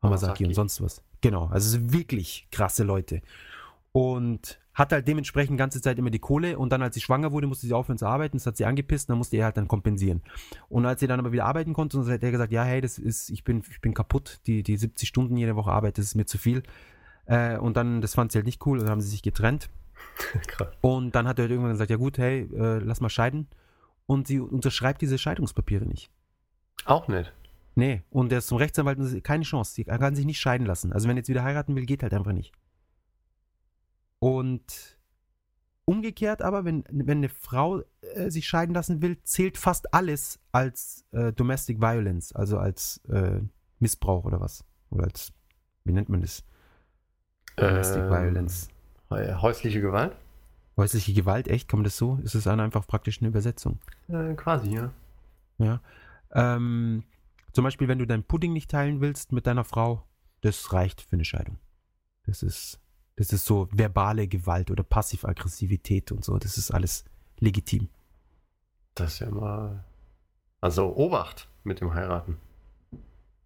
Hamasaki Hamasaki. und sonst was. Genau, also so wirklich krasse Leute. Und hat halt dementsprechend die ganze Zeit immer die Kohle und dann, als sie schwanger wurde, musste sie aufhören zu arbeiten, das hat sie angepisst und dann musste er halt dann kompensieren. Und als sie dann aber wieder arbeiten konnte, hat er gesagt, ja, hey, das ist, ich bin, ich bin kaputt, die, die 70 Stunden jede Woche Arbeit, das ist mir zu viel. Äh, und dann, das fand sie halt nicht cool und dann haben sie sich getrennt. *laughs* Und dann hat er halt irgendwann gesagt, ja gut, hey, äh, lass mal scheiden. Und sie unterschreibt diese Scheidungspapiere nicht. Auch nett. Nee, und er ist zum Rechtsanwalt und keine Chance. Sie- kann sich nicht scheiden lassen. Also wenn er jetzt wieder heiraten will, geht halt einfach nicht. Und umgekehrt aber, wenn, wenn eine Frau äh, sich scheiden lassen will, zählt fast alles als äh, Domestic Violence, also als äh, Missbrauch oder was. Oder als, wie nennt man das? Domestic Ähm, Violence. äh, Häusliche Gewalt? Häusliche Gewalt, echt? Man das so? Ist es einfach praktisch eine Übersetzung? Äh, quasi, ja. Ja. Ähm, zum Beispiel, wenn du deinen Pudding nicht teilen willst mit deiner Frau, das reicht für eine Scheidung. Das ist, das ist so verbale Gewalt oder Passiv-Aggressivität und so. Das ist alles legitim. Das ist ja mal. Also Obacht mit dem Heiraten.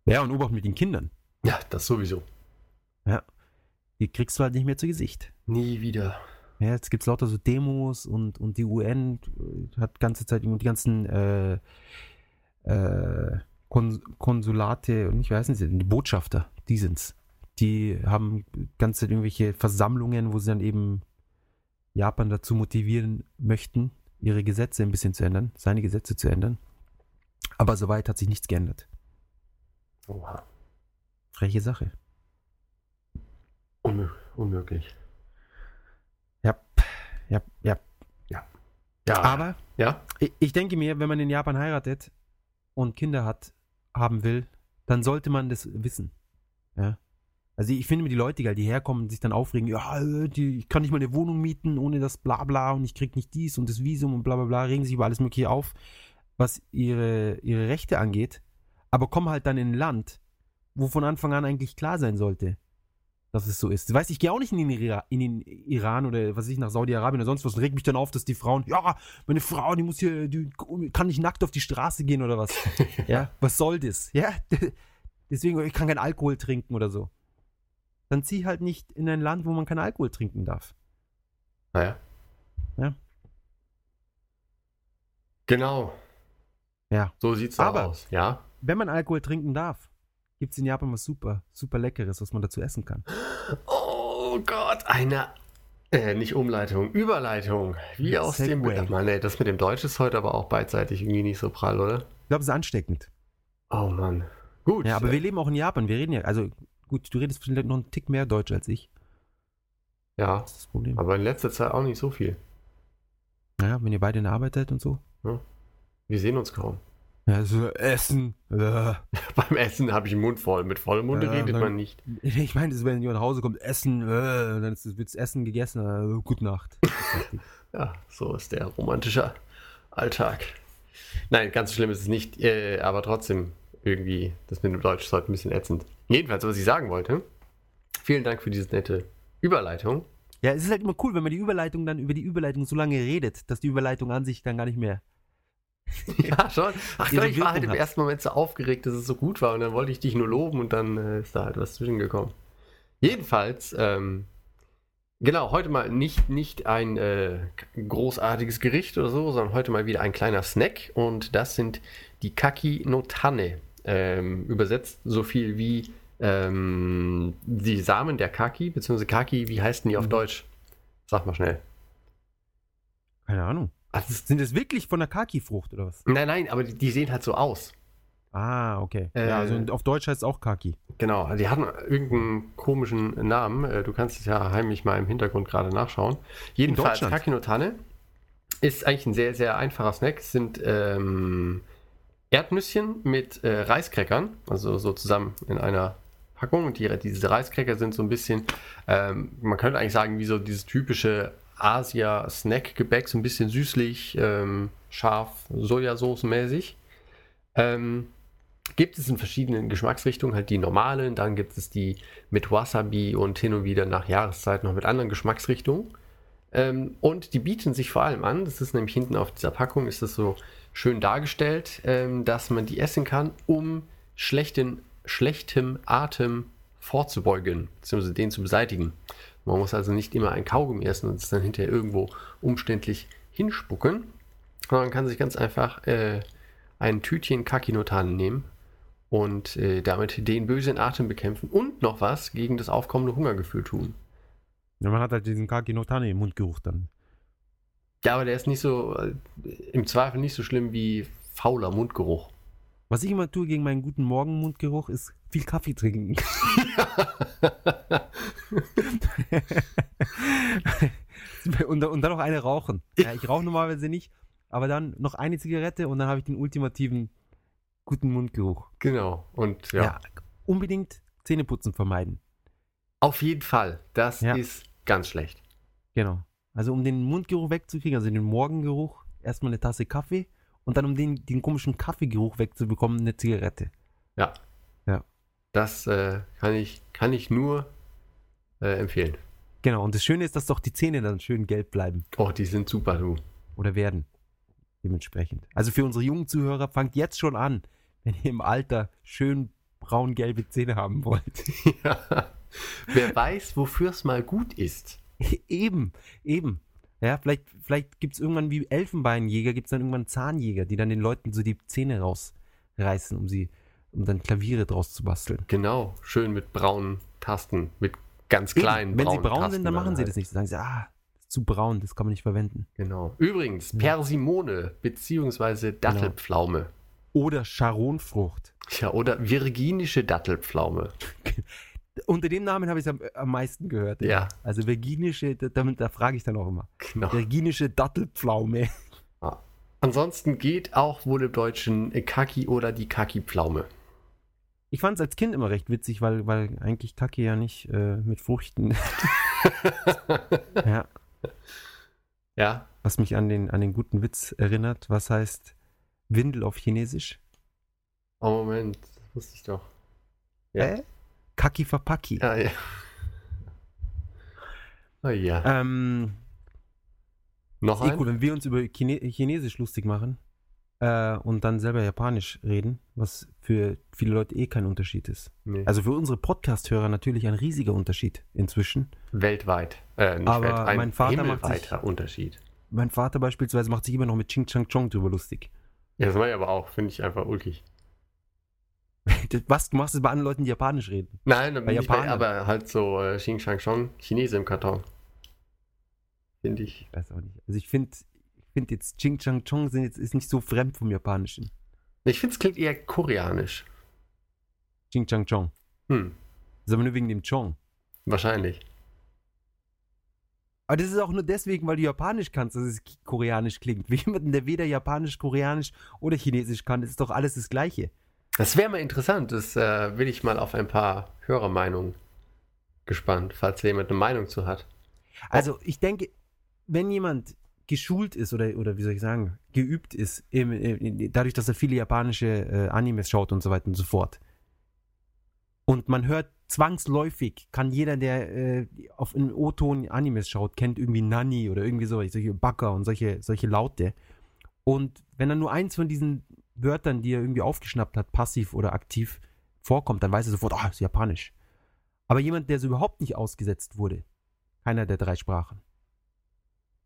Ja, und Obacht mit den Kindern. Ja, das sowieso. Die kriegst du halt nicht mehr zu Gesicht. Nie wieder. Ja, jetzt gibt es lauter so Demos und, und die UN hat ganze Zeit die ganzen äh, äh, Kon Konsulate und ich weiß nicht, die Botschafter, die sind's. Die haben ganze Zeit irgendwelche Versammlungen, wo sie dann eben Japan dazu motivieren möchten, ihre Gesetze ein bisschen zu ändern, seine Gesetze zu ändern. Aber soweit hat sich nichts geändert. Oha. Freche Sache. Unmö unmöglich. Ja, ja, ja. Ja. Aber ja. ich, ich denke mir, wenn man in Japan heiratet und Kinder hat, haben will, dann sollte man das wissen. Ja. Also ich finde mir die Leute geil, die herkommen und sich dann aufregen, ja, die, ich kann nicht mal eine Wohnung mieten ohne das Blabla und ich krieg nicht dies und das Visum und bla bla bla, regen sich über alles mögliche auf, was ihre, ihre Rechte angeht, aber kommen halt dann in ein Land, wo von Anfang an eigentlich klar sein sollte, dass es so ist. Weißt, ich gehe auch nicht in den, Ira in den Iran oder was weiß ich nach Saudi-Arabien oder sonst was und reg mich dann auf, dass die Frauen, ja, meine Frau, die muss hier, die kann nicht nackt auf die Straße gehen oder was. *laughs* ja, was soll das? Ja, *laughs* deswegen, ich kann keinen Alkohol trinken oder so. Dann zieh halt nicht in ein Land, wo man keinen Alkohol trinken darf. Naja. Ja. Genau. Ja. So sieht's Aber- aus. Ja. Wenn man Alkohol trinken darf, gibt es in Japan was super, super Leckeres, was man dazu essen kann. Oh Gott, eine. Äh, nicht Umleitung, Überleitung. Wie aus dem. Segway. Mann, ey, das mit dem Deutsch ist heute aber auch beidseitig irgendwie nicht so prall, oder? Ich glaube, es ist ansteckend. Oh Mann. Gut. Ja, aber wir leben auch in Japan. Wir reden ja, also gut, du redest vielleicht noch einen Tick mehr Deutsch als ich. ja, Das ist das Problem. aber in letzter Zeit auch nicht so viel. Ja, wenn ihr beide in der Arbeit seid und so. Wir sehen uns kaum. Ja, so Essen. Äh. *laughs* Beim Essen habe ich den Mund voll. Mit vollem Mund Ja, redet dann- man nicht. Ich meine, wenn jemand nach Hause kommt, Essen, äh, dann wird das Essen gegessen, äh, gute Nacht. *laughs* Ja, so ist der romantische Alltag. Nein, ganz so schlimm ist es nicht, äh, aber trotzdem irgendwie, das mit dem Deutsch ist heute ein bisschen ätzend. Jedenfalls, was ich sagen wollte, vielen Dank für diese nette Überleitung. ja, es ist halt immer cool, wenn man die Überleitung dann über die Überleitung so lange redet, dass die Überleitung an sich dann gar nicht mehr. *laughs* Ja, schon. Ach, ich war halt im hat. ersten Moment so aufgeregt, dass es so gut war und dann wollte ich dich nur loben und dann äh, ist da halt was zwischengekommen. Jedenfalls, ähm, genau, heute mal nicht, nicht ein äh, großartiges Gericht oder so, sondern heute mal wieder ein kleiner Snack und das sind die Kaki no Tane. Ähm, übersetzt so viel wie ähm, die Samen der Kaki, beziehungsweise Kaki, wie heißt denn die auf Mhm. Deutsch? Sag mal schnell. Keine Ahnung. Ist, Sind das wirklich von der Kaki-Frucht oder was? nein, nein, aber die, die sehen halt so aus. Ah, okay. Äh, ja, also in- auf Deutsch heißt es auch Kaki. Genau, die hatten irgendeinen komischen Namen. Äh, Du kannst es ja heimlich mal im Hintergrund gerade nachschauen. Jedenfalls? Kaki no Tane ist eigentlich ein sehr, sehr einfacher Snack. Es sind ähm, Erdnüsschen mit äh, Reiskräckern, also so zusammen in einer Packung. Und die, diese Reiskräcker sind so ein bisschen, ähm, man könnte eigentlich sagen, wie so dieses typische Asia-Snack-Gebäck, so ein bisschen süßlich, ähm, scharf, Sojasauce-mäßig. Ähm, gibt es in verschiedenen Geschmacksrichtungen, halt die normalen, dann gibt es die mit Wasabi und hin und wieder nach Jahreszeit noch mit anderen Geschmacksrichtungen. Ähm, und die bieten sich vor allem an, das ist nämlich hinten auf dieser Packung, ist das so schön dargestellt, ähm, dass man die essen kann, um schlechten, schlechtem Atem vorzubeugen, beziehungsweise den zu beseitigen. Man muss also nicht immer ein Kaugummi essen und es dann hinterher irgendwo umständlich hinspucken, sondern man kann sich ganz einfach äh, ein Tütchen Kakinotan nehmen und äh, damit den bösen Atem bekämpfen und noch was gegen das aufkommende Hungergefühl tun. Ja, man hat halt diesen Kaki no Tane im Mundgeruch dann. Ja, aber der ist nicht so, äh, im Zweifel nicht so schlimm wie fauler Mundgeruch. Was ich immer tue gegen meinen guten Morgen-Mundgeruch ist viel Kaffee trinken. *laughs* und, und dann noch eine rauchen. Ja, ich rauche normalerweise nicht, aber dann noch eine Zigarette und dann habe ich den ultimativen guten Mundgeruch. Genau. Und ja, Ja. unbedingt Zähneputzen vermeiden. auf jeden Fall. Das Ja. ist ganz schlecht. Genau. Also um den Mundgeruch wegzukriegen, also den Morgengeruch, erstmal eine Tasse Kaffee und dann um den, den komischen Kaffeegeruch wegzubekommen, eine Zigarette. Ja. Das äh, kann, ich, kann ich nur äh, empfehlen. Genau, und das Schöne ist, dass doch die Zähne dann schön gelb bleiben Oh, die sind super, du. oder werden. Dementsprechend. Also für unsere jungen Zuhörer, fangt jetzt schon an, wenn ihr im Alter schön braun-gelbe Zähne haben wollt. *laughs* ja. Wer weiß, wofür es mal gut ist. *laughs* eben, eben. Ja, vielleicht, vielleicht gibt es irgendwann wie Elfenbeinjäger, gibt es dann irgendwann Zahnjäger, die dann den Leuten so die Zähne rausreißen, um sie, um dann Klaviere draus zu basteln. Genau, schön mit braunen Tasten, mit ganz Eben, kleinen Wenn sie braun Tasten sind, dann machen sie halt. das nicht. Dann sagen sie, ah, ist zu braun, das kann man nicht verwenden. Genau. Übrigens, Persimone beziehungsweise Genau. Dattelpflaume. Oder Charonfrucht. Ja, oder virginische Dattelpflaume. *laughs* Unter dem Namen habe ich es am, am meisten gehört. Ja. Also virginische, da, da frage ich dann auch immer. Genau. Virginische Dattelpflaume. Ja. Ansonsten geht auch wohl im Deutschen Kaki oder die Kaki-Pflaume. Ich fand es als Kind immer recht witzig, weil, weil eigentlich Kacke ja nicht äh, mit Früchten. *laughs* ja, Ja, was mich an den, an den guten Witz erinnert. Was heißt Windel auf Chinesisch? oh Moment, das wusste ich doch. Ja. Äh? Kaki Fapaki. Ja, ja. Oh ja. Ähm, Noch eh ein? gut, wenn wir uns über Chine Chinesisch lustig machen äh, und dann selber Japanisch reden, was für viele Leute eh kein Unterschied ist. Nee. Also für unsere Podcast-Hörer natürlich ein riesiger Unterschied inzwischen. weltweit. Äh, nicht Aber weltweit, ein mein Vater macht sich- Unterschied. Mein Vater beispielsweise macht sich immer noch mit Ching Chang Chong drüber lustig. Ja, das mache ich aber auch. Finde ich einfach ulkig. *laughs* Was? Du machst es bei anderen Leuten, die Japanisch reden. Nein, Bei nicht bei, aber halt so äh, Xing Shang Chong, Chinese im Karton. Finde ich. Ich weiß auch nicht. Also ich finde, finde jetzt Ching Chang Chong sind jetzt, ist nicht so fremd vom Japanischen. Ich finde, es klingt eher koreanisch. Ching Chang Chong. Hm, Das ist aber nur wegen dem Chong. wahrscheinlich. Aber das ist auch nur deswegen, weil du Japanisch kannst, dass es koreanisch klingt. Wie jemanden, der weder Japanisch, Koreanisch oder Chinesisch kann, das ist doch alles das Gleiche. Das wäre mal interessant. Das äh, will ich mal auf ein paar Hörermeinungen gespannt, falls jemand eine Meinung zu hat. Also ich denke, wenn jemand geschult ist oder, oder wie soll ich sagen, geübt ist, im, im, dadurch, dass er viele japanische äh, Animes schaut und so weiter und so fort. Und man hört zwangsläufig, kann jeder, der äh, auf einem O-Ton Animes schaut, kennt irgendwie Nani oder irgendwie so, solche Backer und solche, solche Laute. Und wenn er nur eins von diesen Wörtern, die er irgendwie aufgeschnappt hat, passiv oder aktiv, vorkommt, dann weiß er sofort, ah, ist japanisch. Aber jemand, der so überhaupt nicht ausgesetzt wurde, keiner der drei Sprachen,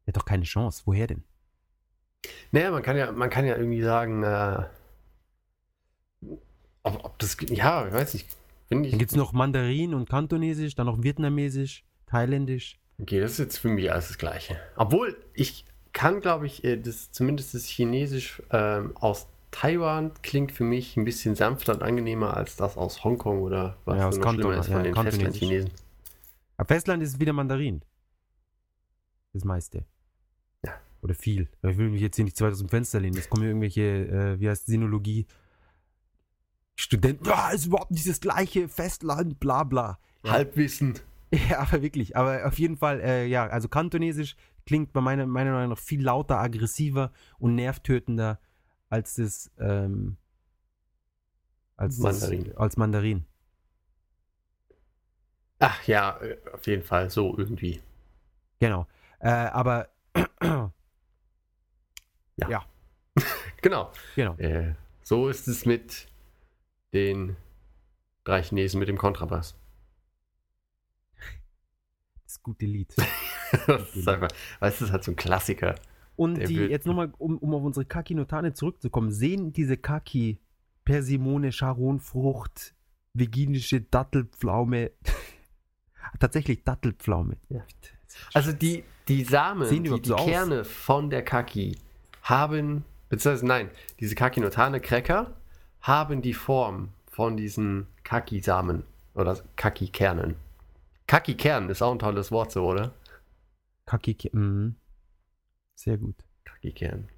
der hat doch keine Chance. Woher denn? Naja, man kann ja, man kann ja irgendwie sagen, äh, ob, ob das, ja, ich weiß nicht, finde ich. Dann gibt es noch Mandarin und Kantonesisch, dann noch Vietnamesisch, Thailändisch. Okay, das ist jetzt für mich alles das Gleiche. Obwohl, ich kann, glaube ich, äh, das, zumindest das Chinesisch ähm, aus Taiwan klingt für mich ein bisschen sanfter und angenehmer als das aus Hongkong oder was Ja, aus Kanton, ist von ja, den. Festlandchinesen. Festland ist es wieder Mandarin. Das meiste. Oder viel. Ich will mich jetzt hier nicht zu weit aus dem Fenster lehnen. Jetzt kommen hier irgendwelche, äh, wie heißt Sinologie, Studenten. Ja, ist überhaupt nicht das gleiche Festland, bla bla. Ja. Halbwissen. Ja, aber wirklich. Aber auf jeden Fall, äh, ja, also Kantonesisch klingt bei meiner, Meinung nach viel lauter, aggressiver und nervtötender als das, ähm, als Mandarin. Das, als Mandarin. Ach ja, äh, auf jeden Fall so irgendwie. Genau. Äh, aber *laughs* Genau. genau. Äh, so ist es mit den drei Chinesen mit dem Kontrabass. Das gute Lied. *laughs* das ist einfach, weißt du, das ist halt so ein Klassiker. Und die, jetzt nochmal, um, um auf unsere Kaki-Notane zurückzukommen, sehen diese Kaki, Persimone, Charonfrucht, virginische Dattelpflaume, *laughs* tatsächlich Dattelpflaume. Ja. Also die, die Samen, Sehen die die, die so aus? Kerne von der Kaki haben, beziehungsweise nein, diese Kaki-Notane Cracker haben die Form von diesen Kaki-Samen oder Kaki-Kernen. Kaki-Kern ist auch ein tolles Wort so, oder? Kaki, mhm. Sehr gut. Kaki-Kern.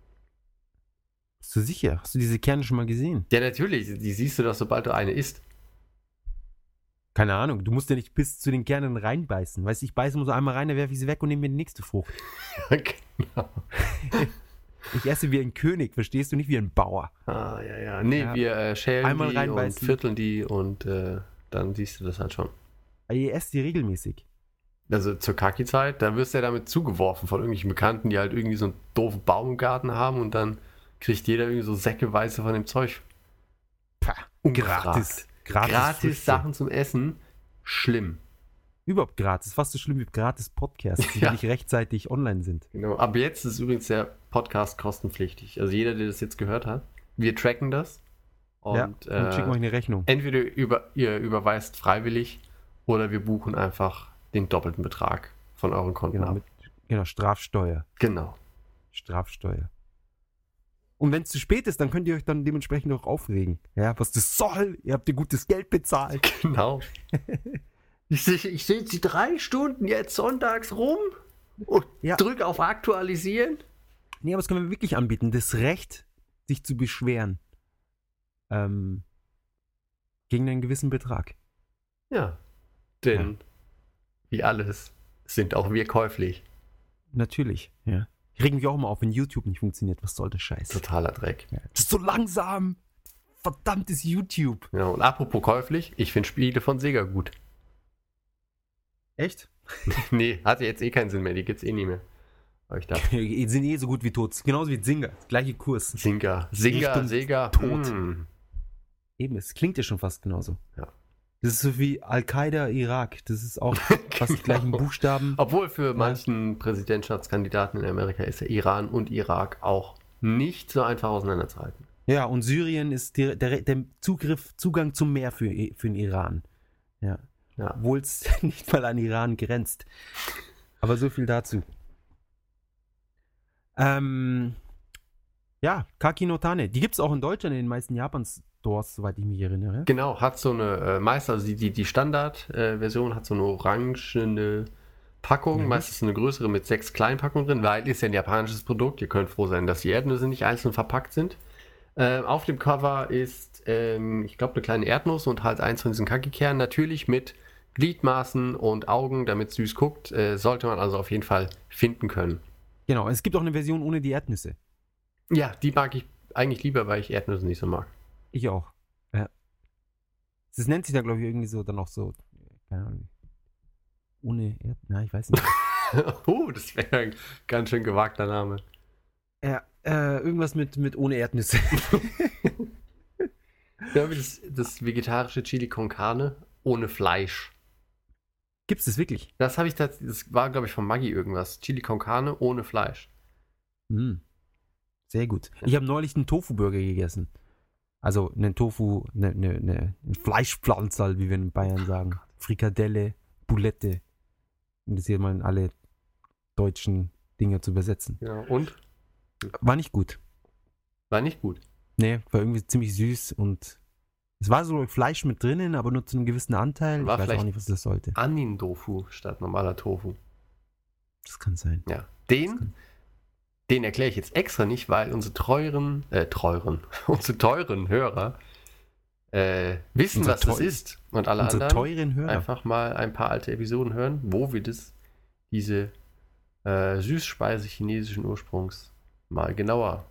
Bist du sicher? Hast du diese Kerne schon mal gesehen? Ja, natürlich, die siehst du doch, sobald du eine isst. Keine Ahnung, du musst ja nicht bis zu den Kernen reinbeißen. Weißt du, ich beiße immer so einmal rein, dann werfe ich sie weg und nehme mir die nächste Frucht. *laughs* genau. *laughs* Ich esse wie ein König, verstehst du, nicht wie ein Bauer. Ah, ja, ja. Nee, Ja. wir äh, schälen Einmal die und vierteln die und äh, dann siehst du das halt schon. Aber ihr esst die regelmäßig. Also zur Kaki-Zeit, da wirst du ja damit zugeworfen von irgendwelchen Bekannten, die halt irgendwie so einen doofen Baum im Garten haben und dann kriegt jeder irgendwie so säckeweise von dem Zeug. Pah, Ungefragt. gratis. Gratis, Gratis. Sachen zum Essen, schlimm. Überhaupt gratis. Fast so schlimm wie gratis Podcasts, die *laughs* Ja. nicht rechtzeitig online sind. Genau. Ab jetzt ist übrigens der Podcast kostenpflichtig. Also jeder, der das jetzt gehört hat, wir tracken das. Und, ja, und schicken euch äh, eine Rechnung. entweder über, ihr überweist freiwillig oder wir buchen einfach den doppelten Betrag von euren Konten Genau, ab. mit, genau, Strafsteuer. Genau. Strafsteuer. Und wenn es zu spät ist, dann könnt ihr euch dann dementsprechend auch aufregen. Ja, was das soll? Ihr habt ihr gutes Geld bezahlt. *laughs* Genau. *laughs* ich sehe ich sie drei Stunden jetzt sonntags rum und Ja. drück auf Aktualisieren. Nee, aber das können wir wirklich anbieten. Das Recht, sich zu beschweren. Ähm, gegen einen gewissen Betrag. Ja. Denn, wie alles, sind auch wir käuflich. Natürlich, ja. Ich reg mich auch immer auf, wenn YouTube nicht funktioniert. Was soll der Scheiß? Totaler Dreck. Ja. Das ist so langsam. Verdammtes YouTube. Ja, und apropos käuflich, ich finde Spiele von Sega gut. Echt? *laughs* nee, hatte jetzt eh keinen Sinn mehr, die gibt's eh nie mehr. Aber ich dachte, *laughs* Die sind eh so gut wie tot. Genauso wie Singer. Gleiche Kurs. Singa, Richtung Sega, Tod. hm. Eben, es klingt ja schon fast genauso. Ja. Das ist so wie Al-Qaida, Irak. Das ist auch *laughs* fast die gleichen Genau. Buchstaben. Obwohl für manchen Präsidentschaftskandidaten in Amerika ist ja Iran und Irak auch nicht so einfach auseinanderzuhalten. Ja, und Syrien ist der, der, der Zugriff, Zugang zum Meer für, für den Iran. Ja. Ja. Obwohl es *laughs* nicht mal an Iran grenzt. Aber so viel dazu. Ähm, ja, Kaki no Tane. Die gibt es auch in Deutschland in den meisten Japan-Stores, soweit ich mich erinnere. Genau, hat so eine, äh, meist, also die, die, die Standard-Version hat so eine orangene Packung, Mhm. meistens eine größere mit sechs kleinen Packungen drin, weil ist ja ein japanisches Produkt. Ihr könnt froh sein, dass die Erdnüsse nicht einzeln verpackt sind. Ähm, auf dem Cover ist, ähm, ich glaube, eine kleine Erdnuss und halt eins von diesen Kaki-Kernen. Natürlich mit Gliedmaßen und Augen, damit es süß guckt. Äh, sollte man also auf jeden Fall finden können. Genau, es gibt auch eine Version ohne die Erdnüsse. Ja, die mag ich eigentlich lieber, weil ich Erdnüsse nicht so mag. Ich auch. Ja. Das nennt sich da, glaube ich, irgendwie so dann auch so. Keine Ahnung. Ohne Erd. Na, ich weiß nicht. uh, *laughs* das wäre ein ganz schön gewagter Name. ja, äh, irgendwas mit, mit ohne Erdnüsse. *laughs* Ja, das, das vegetarische Chili con Carne ohne Fleisch. Gibt's das wirklich? Das habe ich tats- das war glaube ich von Maggi irgendwas. Chili con Carne ohne Fleisch. Hm. Sehr gut. Ich habe neulich einen Tofu-Burger gegessen. Also einen Tofu, ne, ne, ne, ein Fleischpflanzerl, wie wir in Bayern sagen. Frikadelle, Boulette. Um das hier mal in alle deutschen Dinge zu übersetzen. Ja, und War nicht gut. war nicht gut. Nee, war irgendwie ziemlich süß und es war so Fleisch mit drinnen, aber nur zu einem gewissen Anteil. War ich weiß auch vielleicht- nicht, was das sollte. Anin-Tofu statt normaler Tofu. Das kann sein. Ja. Den, den erkläre ich jetzt extra nicht, weil unsere teuren, äh, teuren, *laughs* unsere teuren Hörer äh, wissen, Unsere was das ist. Und alle Unsere anderen teuren Hörer. einfach mal ein paar alte Episoden hören, wo wir das, diese äh, Süßspeise chinesischen Ursprungs mal genauer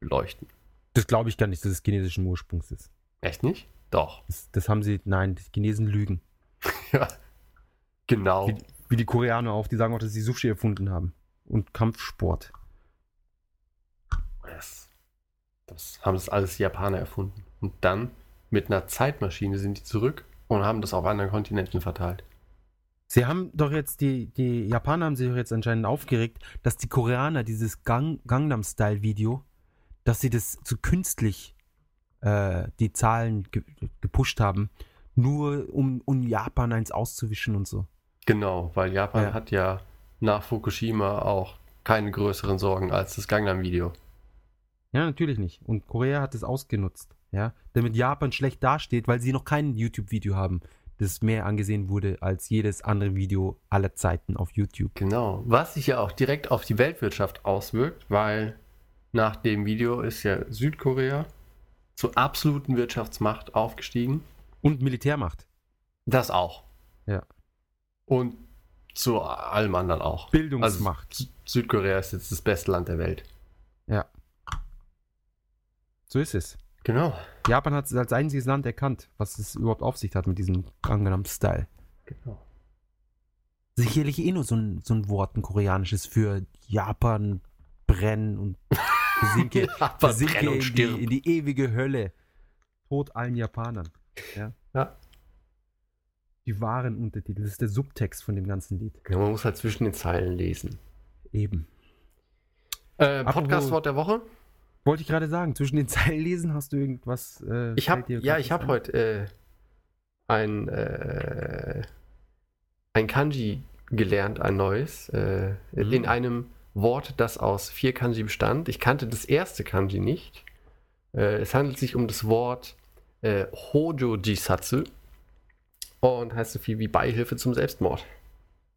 beleuchten. Das glaube ich gar nicht, dass es chinesischen Ursprungs ist. Echt nicht? Doch. Das, das haben sie, nein, die Chinesen lügen. *laughs* Ja. Genau. Wie, wie die Koreaner auch, die sagen auch, dass sie Sushi erfunden haben. Und Kampfsport. Das, das haben das alles die Japaner erfunden. Und dann mit einer Zeitmaschine sind die zurück und haben das auf anderen Kontinenten verteilt. Sie haben doch jetzt, die, die Japaner haben sich doch jetzt anscheinend aufgeregt, dass die Koreaner dieses Gang, Gangnam-Style-Video, dass sie das zu künstlich äh, die Zahlen ge gepusht haben, nur um, um Japan eins auszuwischen und so. Genau, weil Japan Ja. hat ja nach Fukushima auch keine größeren Sorgen als das Gangnam-Video. Ja, natürlich nicht. Und Korea hat es ausgenutzt, ja, damit Japan schlecht dasteht, weil sie noch kein YouTube-Video haben, das mehr angesehen wurde als jedes andere Video aller Zeiten auf YouTube. Genau, was sich ja auch direkt auf die Weltwirtschaft auswirkt, weil nach dem Video ist ja Südkorea zur absoluten Wirtschaftsmacht aufgestiegen. Und Militärmacht. Das auch. Ja. Und zu allem anderen auch. Bildungsmacht. Also, Sü- Südkorea ist jetzt das beste Land der Welt. Ja. So ist es. Genau. Japan hat es als einziges Land erkannt, was es überhaupt auf sich hat mit diesem Gangnam Style. genau. Sicherlich eh nur so ein, so ein Wort, ein koreanisches für Japan brennen und versinke, versinke *laughs* in, die, in die ewige Hölle. Tod allen Japanern. Ja. die wahren Untertitel. Das ist der Subtext von dem ganzen Lied. Ja, man muss halt zwischen den Zeilen lesen. Eben. Äh, Podcast-Wort der Woche? Wollte ich gerade sagen, zwischen den Zeilen lesen hast du irgendwas. Äh, Ich dir ja, ich habe heute äh, ein äh, ein Kanji gelernt, ein neues, äh, Mhm. in einem Wort, das aus vier Kanji bestand. Ich kannte das erste Kanji nicht. Äh, es handelt sich um das Wort äh, Hojo Jisatsu und heißt so viel wie Beihilfe zum Selbstmord.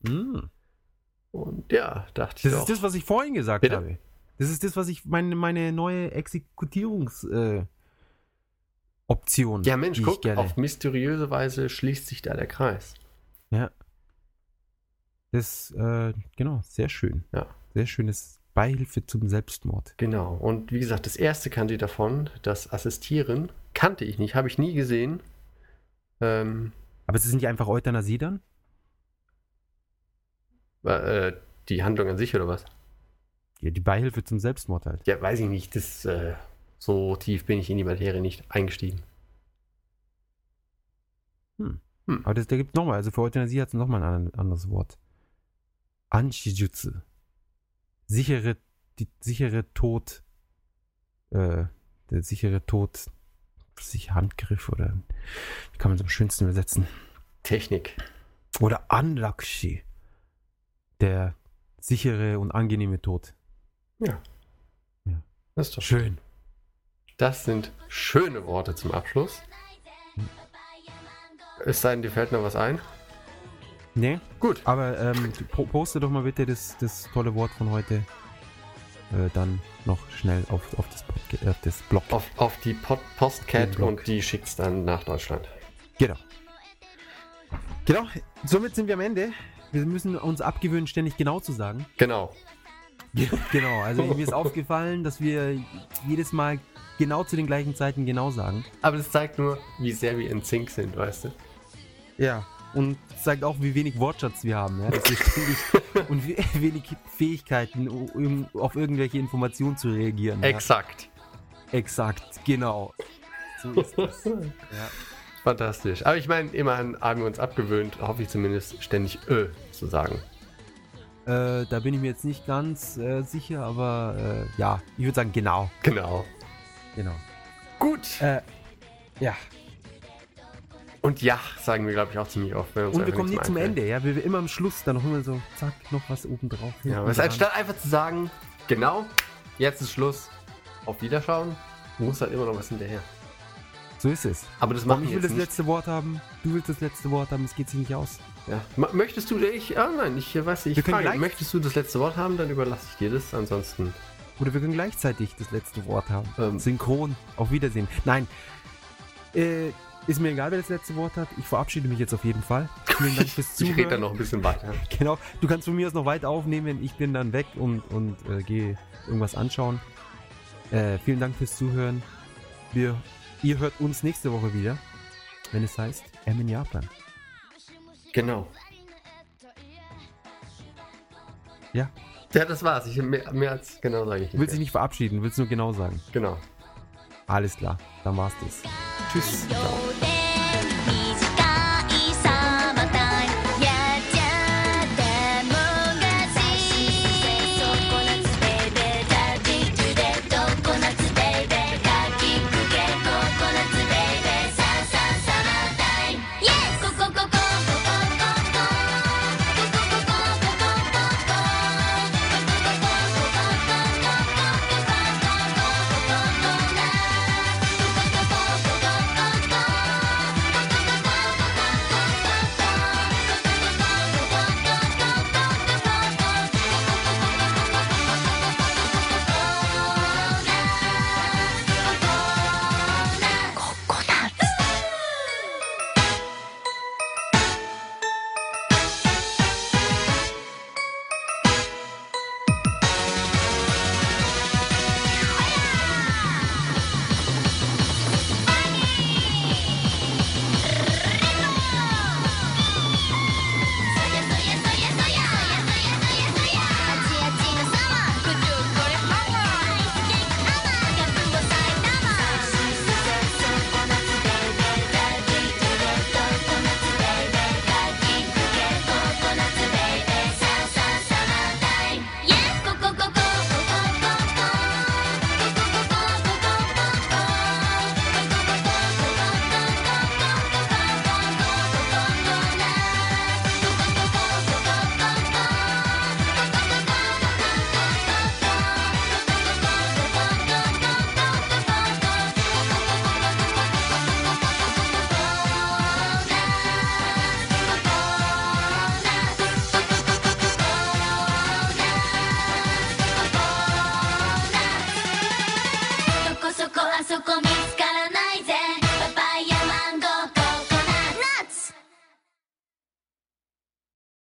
Mm. Und ja, dachte ich Das ist das, was ich vorhin gesagt Bitte? habe. Das ist das, was ich meine, meine neue Exekutierungs äh, Option. ja, Mensch, guck, auf mysteriöse Weise schließt sich da der Kreis. Das äh, genau, sehr schön. Ja. Sehr schönes Beihilfe zum Selbstmord. Genau. Und wie gesagt, das erste Kanji davon, das Assistieren, kannte ich nicht, habe ich nie gesehen. Ähm, Aber es sind die einfach Euthanasie dann? äh, die Handlung an sich oder was? Ja, die Beihilfe zum Selbstmord halt. Ja, weiß ich nicht. Das, äh, so tief bin ich in die Materie nicht eingestiegen. Aber das, da gibt es nochmal, also für Euthanasie hat es nochmal ein an- anderes Wort. Anshijutsu. Sichere, die sichere Tod, äh, der sichere Tod, sich Handgriff oder wie kann man es am schönsten übersetzen? Technik. Oder Anlakshi. Der sichere und angenehme Tod. Das ist doch Schön. Das sind schöne Worte zum Abschluss. Es sei denn, dir fällt noch was ein. Nee, Gut. aber ähm, po- poste doch mal bitte das, das tolle Wort von heute äh, dann noch schnell auf, auf, das, Podca- auf das Blog. Auf, auf die Pod Postcat und die schickt's dann nach Deutschland. Genau. Genau, somit sind wir am Ende. Wir müssen uns abgewöhnen, ständig genau zu sagen. Genau. Genau, also mir ist aufgefallen, dass wir jedes Mal genau zu den gleichen Zeiten genau sagen. Aber das zeigt nur, wie sehr wir in Sync sind, weißt du? Ja. Und zeigt auch, wie wenig Wortschatz wir haben. Ja? Ständig *laughs* und wie wenig Fähigkeiten, um auf irgendwelche Informationen zu reagieren. Ja? Exakt. Exakt, genau. So ist das. *laughs* Ja. Fantastisch. Aber ich meine, immerhin haben wir uns abgewöhnt, hoffe ich zumindest, ständig Ö zu sagen. Äh, da bin ich mir jetzt nicht ganz äh, sicher, aber äh, ja, ich würde sagen, genau. Genau. Genau. Gut. Äh, ja. Und ja, sagen wir, glaube ich, auch ziemlich oft. Und wir kommen nie zum. Ende, ja. Wir, wir immer am Schluss dann noch immer so, zack, noch was oben drauf. Ja, aber anstatt einfach zu sagen, genau, jetzt ist Schluss, auf Wiederschauen, muss halt immer noch was hinterher. So ist es. Aber das machen ich wir will jetzt das nicht. letzte Wort haben, du willst das letzte Wort haben, es geht sich nicht aus. Ja. Möchtest du, ich, ah, nein, ich äh, weiß nicht, ich frage, gleich- möchtest du das letzte Wort haben, dann überlasse ich dir das, ansonsten. Oder wir können gleichzeitig das letzte Wort haben. Ähm. Synchron. Auf Wiedersehen. Nein. Äh, ist mir egal, wer das letzte Wort hat. Ich verabschiede mich jetzt auf jeden Fall. Vielen Dank fürs *laughs* Ich Zuhören. rede dann noch ein bisschen weiter. *laughs* Genau. Du kannst von mir aus noch weiter aufnehmen. Ich bin dann weg und, und äh, gehe irgendwas anschauen. Äh, vielen Dank fürs Zuhören. Wir, ihr hört uns nächste Woche wieder, wenn es heißt M in Japan. Genau. Ja. Ja, das war's. Ich, mehr, mehr als genau sage ich Du willst dich nicht verabschieden, willst nur genau sagen. Genau. Alles klar, dann war's das. Tschüss. 予